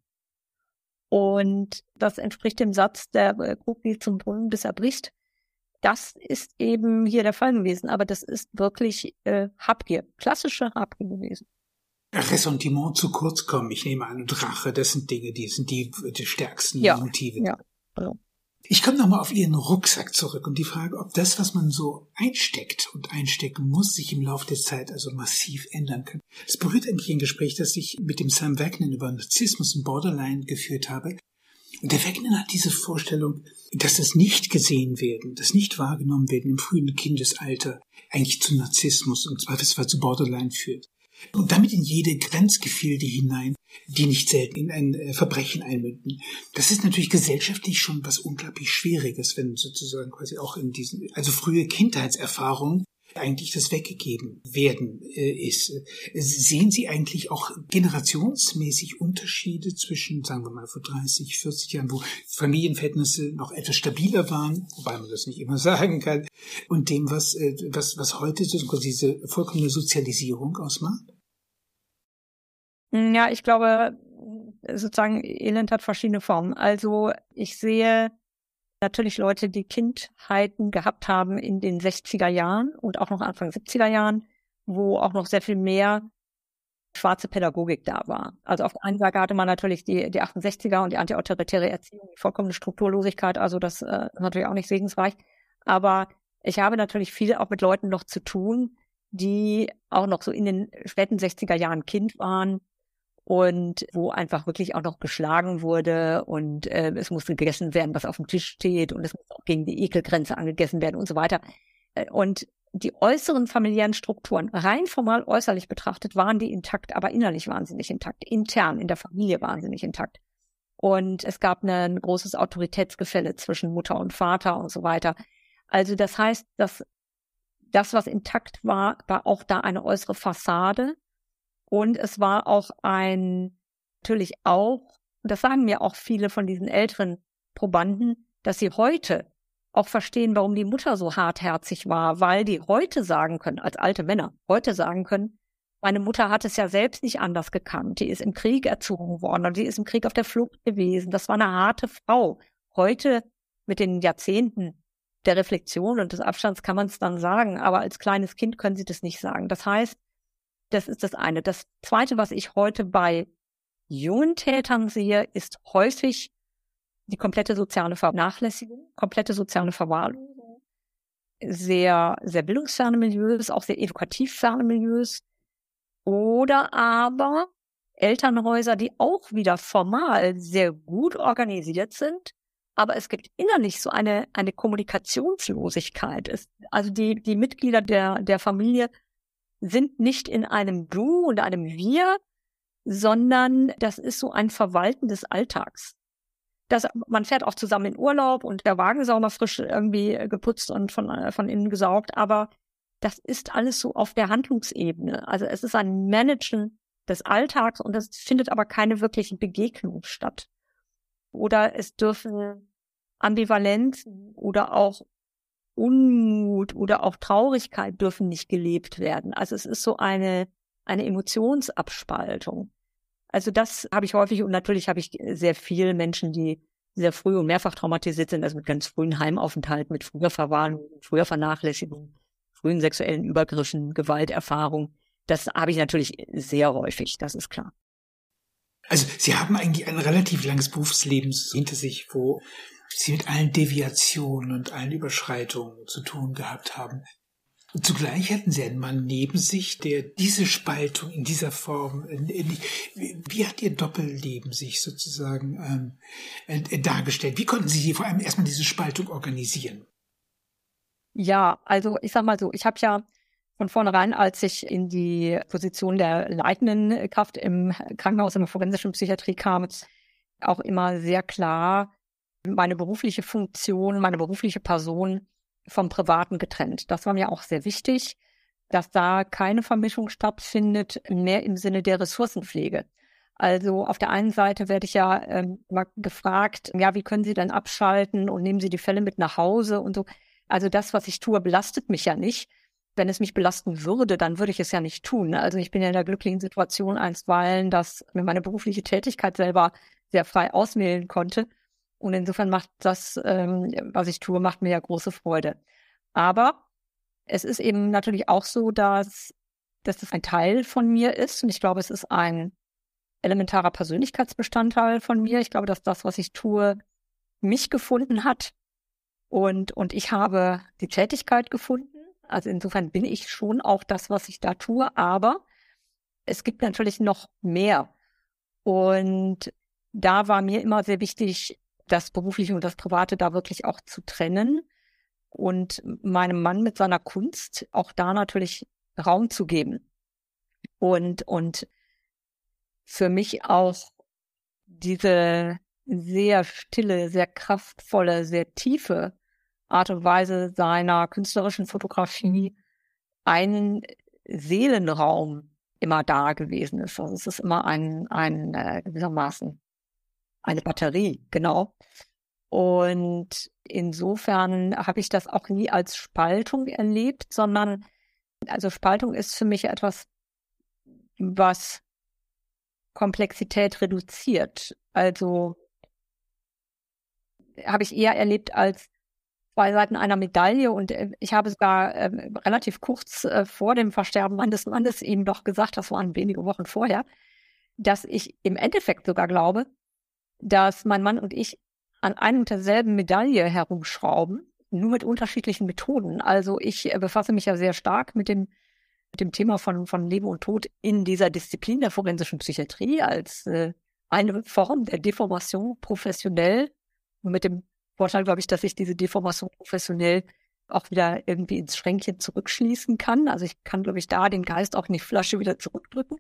Und das entspricht dem Satz, der äh, Krug zum Brunnen, bis er bricht. Das ist eben hier der Fall gewesen, aber das ist wirklich äh, Habgier, klassische Habgier gewesen. Ressentiment zu kurz kommen, ich nehme an, und Rache, das sind Dinge, die sind die, die stärksten ja, Motive. Ja, also. Ich komme nochmal auf Ihren Rucksack zurück und die Frage, ob das, was man so einsteckt und einstecken muss, sich im Laufe der Zeit also massiv ändern kann. Es berührt eigentlich ein Gespräch, das ich mit dem Sam Wagner über Narzissmus und Borderline geführt habe. Und der Wagner hat diese Vorstellung, dass das nicht gesehen werden, das nicht wahrgenommen werden im frühen Kindesalter eigentlich zu Narzissmus und zwar zu Borderline führt und damit in jede Grenzgefilde hinein, die nicht selten in ein äh, Verbrechen einmünden. Das ist natürlich gesellschaftlich schon was unglaublich Schwieriges, wenn sozusagen quasi auch in diesen, also frühe Kindheitserfahrungen eigentlich das weggegeben werden äh, ist. Sehen Sie eigentlich auch generationsmäßig Unterschiede zwischen, sagen wir mal, vor 30, 40 Jahren, wo Familienverhältnisse noch etwas stabiler waren, wobei man das nicht immer sagen kann, und dem, was, äh, was, was heute diese vollkommene Sozialisierung ausmacht? Ja, ich glaube, sozusagen Elend hat verschiedene Formen. Also ich sehe natürlich Leute, die Kindheiten gehabt haben in den 60er Jahren und auch noch Anfang 70er Jahren, wo auch noch sehr viel mehr schwarze Pädagogik da war. Also auf der einen Seite hatte man natürlich die, die 68er und die antiautoritäre Erziehung, die vollkommene Strukturlosigkeit, also das äh, ist natürlich auch nicht segensreich. Aber ich habe natürlich viel auch mit Leuten noch zu tun, die auch noch so in den späten 60er Jahren Kind waren, und wo einfach wirklich auch noch geschlagen wurde und äh, es musste gegessen werden, was auf dem Tisch steht und es muss auch gegen die Ekelgrenze angegessen werden und so weiter. Äh, und die äußeren familiären Strukturen, rein formal äußerlich betrachtet, waren die intakt, aber innerlich waren sie nicht intakt. Intern in der Familie waren sie nicht intakt. Und es gab ein großes Autoritätsgefälle zwischen Mutter und Vater und so weiter. Also das heißt, dass das, was intakt war, war auch da eine äußere Fassade, und es war auch ein, natürlich auch, und das sagen mir auch viele von diesen älteren Probanden, dass sie heute auch verstehen, warum die Mutter so hartherzig war, weil die heute sagen können, als alte Männer, heute sagen können, meine Mutter hat es ja selbst nicht anders gekannt. Die ist im Krieg erzogen worden und die ist im Krieg auf der Flucht gewesen. Das war eine harte Frau. Heute mit den Jahrzehnten der Reflexion und des Abstands kann man es dann sagen, aber als kleines Kind können sie das nicht sagen. Das heißt, das ist das eine. Das zweite, was ich heute bei jungen Tätern sehe, ist häufig die komplette soziale Vernachlässigung, komplette soziale Verwahrlosung, sehr, sehr bildungsferne Milieus, auch sehr edukativ ferne Milieus oder aber Elternhäuser, die auch wieder formal sehr gut organisiert sind, aber es gibt innerlich so eine, eine Kommunikationslosigkeit. Es, also die, die Mitglieder der, der Familie sind nicht in einem Du und einem Wir, sondern das ist so ein Verwalten des Alltags. Das, man fährt auch zusammen in Urlaub und der Wagen ist auch mal frisch irgendwie geputzt und von, äh, von innen gesaugt, aber das ist alles so auf der Handlungsebene. Also es ist ein Managen des Alltags und es findet aber keine wirkliche Begegnung statt. Oder es dürfen Ambivalenz oder auch Unmut oder auch Traurigkeit dürfen nicht gelebt werden. Also es ist so eine, eine Emotionsabspaltung. Also das habe ich häufig und natürlich habe ich sehr viele Menschen, die sehr früh und mehrfach traumatisiert sind, also mit ganz frühen Heimaufenthalten, mit früher Verwarnung, früher Vernachlässigung, frühen sexuellen Übergriffen, Gewalterfahrung. Das habe ich natürlich sehr häufig, das ist klar. Also Sie haben eigentlich ein relativ langes Berufsleben hinter sich, wo sie mit allen Deviationen und allen Überschreitungen zu tun gehabt haben. Und zugleich hatten sie einen Mann neben sich, der diese Spaltung in dieser Form, wie hat ihr Doppelleben sich sozusagen ähm, äh, dargestellt? Wie konnten Sie vor allem erstmal diese Spaltung organisieren? Ja, also ich sag mal so, ich habe ja von vornherein, als ich in die Position der leitenden Kraft im Krankenhaus in der forensischen Psychiatrie kam, auch immer sehr klar meine berufliche Funktion, meine berufliche Person vom Privaten getrennt. Das war mir auch sehr wichtig, dass da keine Vermischung stattfindet, mehr im Sinne der Ressourcenpflege. Also auf der einen Seite werde ich ja ähm, mal gefragt, ja, wie können Sie denn abschalten und nehmen Sie die Fälle mit nach Hause und so. Also das, was ich tue, belastet mich ja nicht. Wenn es mich belasten würde, dann würde ich es ja nicht tun. Also ich bin ja in der glücklichen Situation einstweilen, dass mir meine berufliche Tätigkeit selber sehr frei auswählen konnte. Und insofern macht das, ähm, was ich tue, macht mir ja große Freude. Aber es ist eben natürlich auch so, dass, dass das ein Teil von mir ist. Und ich glaube, es ist ein elementarer Persönlichkeitsbestandteil von mir. Ich glaube, dass das, was ich tue, mich gefunden hat. Und, und ich habe die Tätigkeit gefunden. Also insofern bin ich schon auch das, was ich da tue. Aber es gibt natürlich noch mehr. Und da war mir immer sehr wichtig, das Berufliche und das Private da wirklich auch zu trennen und meinem Mann mit seiner Kunst auch da natürlich Raum zu geben. Und, und für mich auch diese sehr stille, sehr kraftvolle, sehr tiefe Art und Weise seiner künstlerischen Fotografie einen Seelenraum immer da gewesen ist. Also es ist immer ein, ein äh, gewissermaßen eine Batterie, genau. Und insofern habe ich das auch nie als Spaltung erlebt, sondern also Spaltung ist für mich etwas, was Komplexität reduziert. Also habe ich eher erlebt als zwei Seiten einer Medaille und äh, ich habe sogar äh, relativ kurz äh, vor dem Versterben meines Mannes ihm doch gesagt, das waren wenige Wochen vorher, dass ich im Endeffekt sogar glaube, dass mein Mann und ich an einem und derselben Medaille herumschrauben, nur mit unterschiedlichen Methoden. Also ich äh, befasse mich ja sehr stark mit dem, mit dem Thema von, von Leben und Tod in dieser Disziplin der forensischen Psychiatrie als äh, eine Form der Deformation professionell und mit dem Vorteil, glaube ich, dass ich diese Deformation professionell auch wieder irgendwie ins Schränkchen zurückschließen kann. Also ich kann, glaube ich, da den Geist auch in die Flasche wieder zurückdrücken.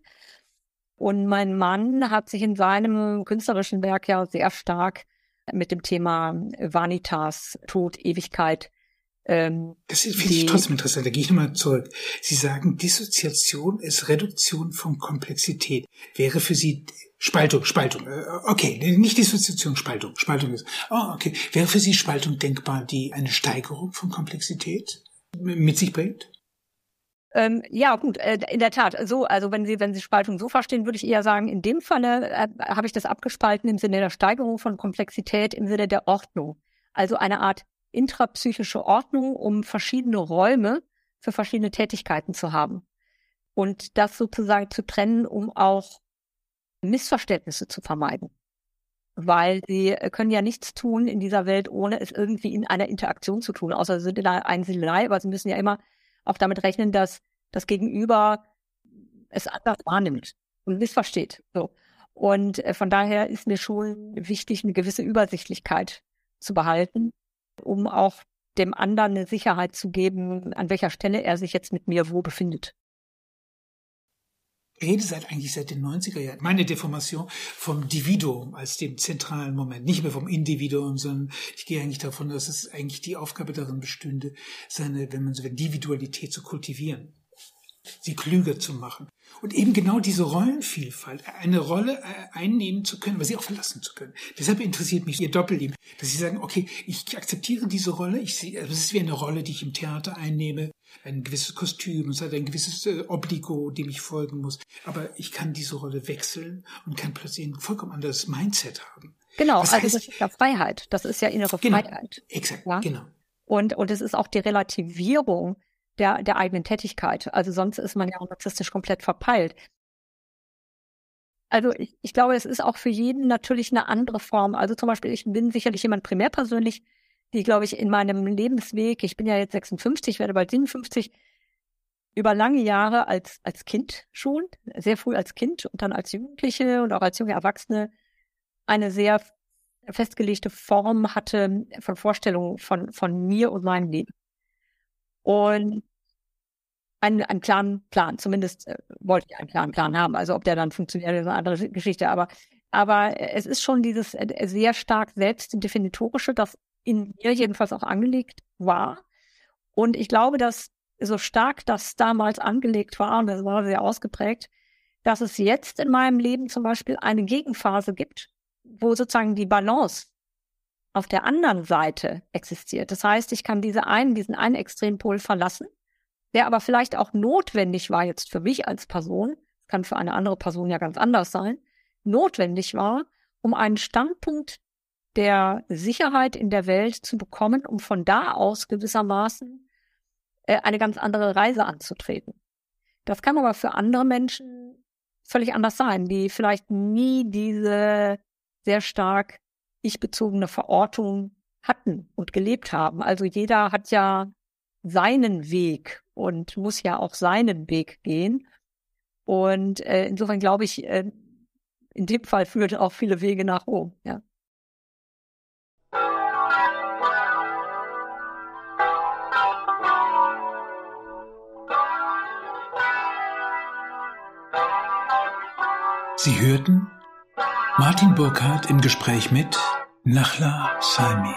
Und mein Mann hat sich in seinem künstlerischen Werk ja sehr stark mit dem Thema Vanitas, Tod, Ewigkeit. Ähm, das finde ich trotzdem interessant. Da gehe ich nochmal zurück. Sie sagen, Dissoziation ist Reduktion von Komplexität. Wäre für Sie Spaltung, Spaltung. Äh, okay, nicht Dissoziation, Spaltung. Spaltung ist. Oh, okay. Wäre für Sie Spaltung denkbar, die eine Steigerung von Komplexität mit sich bringt? Ähm, ja, gut, äh, in der Tat. So, also wenn Sie, wenn Sie Spaltung so verstehen, würde ich eher sagen, in dem Falle äh, habe ich das abgespalten im Sinne der Steigerung von Komplexität, im Sinne der Ordnung. Also eine Art intrapsychische Ordnung, um verschiedene Räume für verschiedene Tätigkeiten zu haben. Und das sozusagen zu trennen, um auch Missverständnisse zu vermeiden. Weil sie können ja nichts tun in dieser Welt, ohne es irgendwie in einer Interaktion zu tun, außer sie sind in einer Einzelnei, aber sie müssen ja immer auch damit rechnen, dass das Gegenüber es anders wahrnimmt und missversteht. So. Und äh, von daher ist mir schon wichtig, eine gewisse Übersichtlichkeit zu behalten, um auch dem anderen eine Sicherheit zu geben, an welcher Stelle er sich jetzt mit mir wo befindet. Rede seit eigentlich seit den 90er Jahren, meine Deformation vom Dividuum als dem zentralen Moment, nicht mehr vom Individuum, sondern ich gehe eigentlich davon, dass es eigentlich die Aufgabe darin bestünde, seine, wenn man so will, Individualität zu kultivieren, sie klüger zu machen. Und eben genau diese Rollenvielfalt, eine Rolle äh, einnehmen zu können, aber sie auch verlassen zu können. Deshalb interessiert mich Ihr Doppelleben, dass Sie sagen, okay, ich akzeptiere diese Rolle, ich sehe, es ist wie eine Rolle, die ich im Theater einnehme, ein gewisses Kostüm, es hat ein gewisses äh, Obligo, dem ich folgen muss. Aber ich kann diese Rolle wechseln und kann plötzlich ein vollkommen anderes Mindset haben. Genau, Was also heißt, das ist ja Freiheit. Das ist ja innere genau, Freiheit. Exakt, ja? genau. Und, und es ist auch die Relativierung der, der eigenen Tätigkeit. Also sonst ist man ja auch narzisstisch komplett verpeilt. Also ich, ich glaube, es ist auch für jeden natürlich eine andere Form. Also zum Beispiel, ich bin sicherlich jemand primär persönlich, die, glaube ich, in meinem Lebensweg, ich bin ja jetzt 56, werde bald 57, über lange Jahre als, als Kind schon, sehr früh als Kind und dann als Jugendliche und auch als junge Erwachsene eine sehr festgelegte Form hatte von Vorstellungen von, von mir und meinem Leben. Und einen, einen klaren Plan, zumindest äh, wollte ich einen klaren Plan haben. Also ob der dann funktioniert, ist eine andere Geschichte. Aber aber es ist schon dieses äh, sehr stark selbstdefinitorische, das in mir jedenfalls auch angelegt war. Und ich glaube, dass so stark das damals angelegt war, und das war sehr ausgeprägt, dass es jetzt in meinem Leben zum Beispiel eine Gegenphase gibt, wo sozusagen die Balance auf der anderen Seite existiert. Das heißt, ich kann diese einen, diesen einen Extrempol verlassen, der aber vielleicht auch notwendig war jetzt für mich als Person, kann für eine andere Person ja ganz anders sein, notwendig war, um einen Standpunkt der Sicherheit in der Welt zu bekommen, um von da aus gewissermaßen äh, eine ganz andere Reise anzutreten. Das kann aber für andere Menschen völlig anders sein, die vielleicht nie diese sehr stark ich-bezogene Verortung hatten und gelebt haben. Also jeder hat ja seinen Weg und muss ja auch seinen Weg gehen. Und äh, insofern glaube ich, äh, in dem Fall führt auch viele Wege nach Rom, ja. Sie hörten Martin Burkhardt im Gespräch mit Nachla Salmi.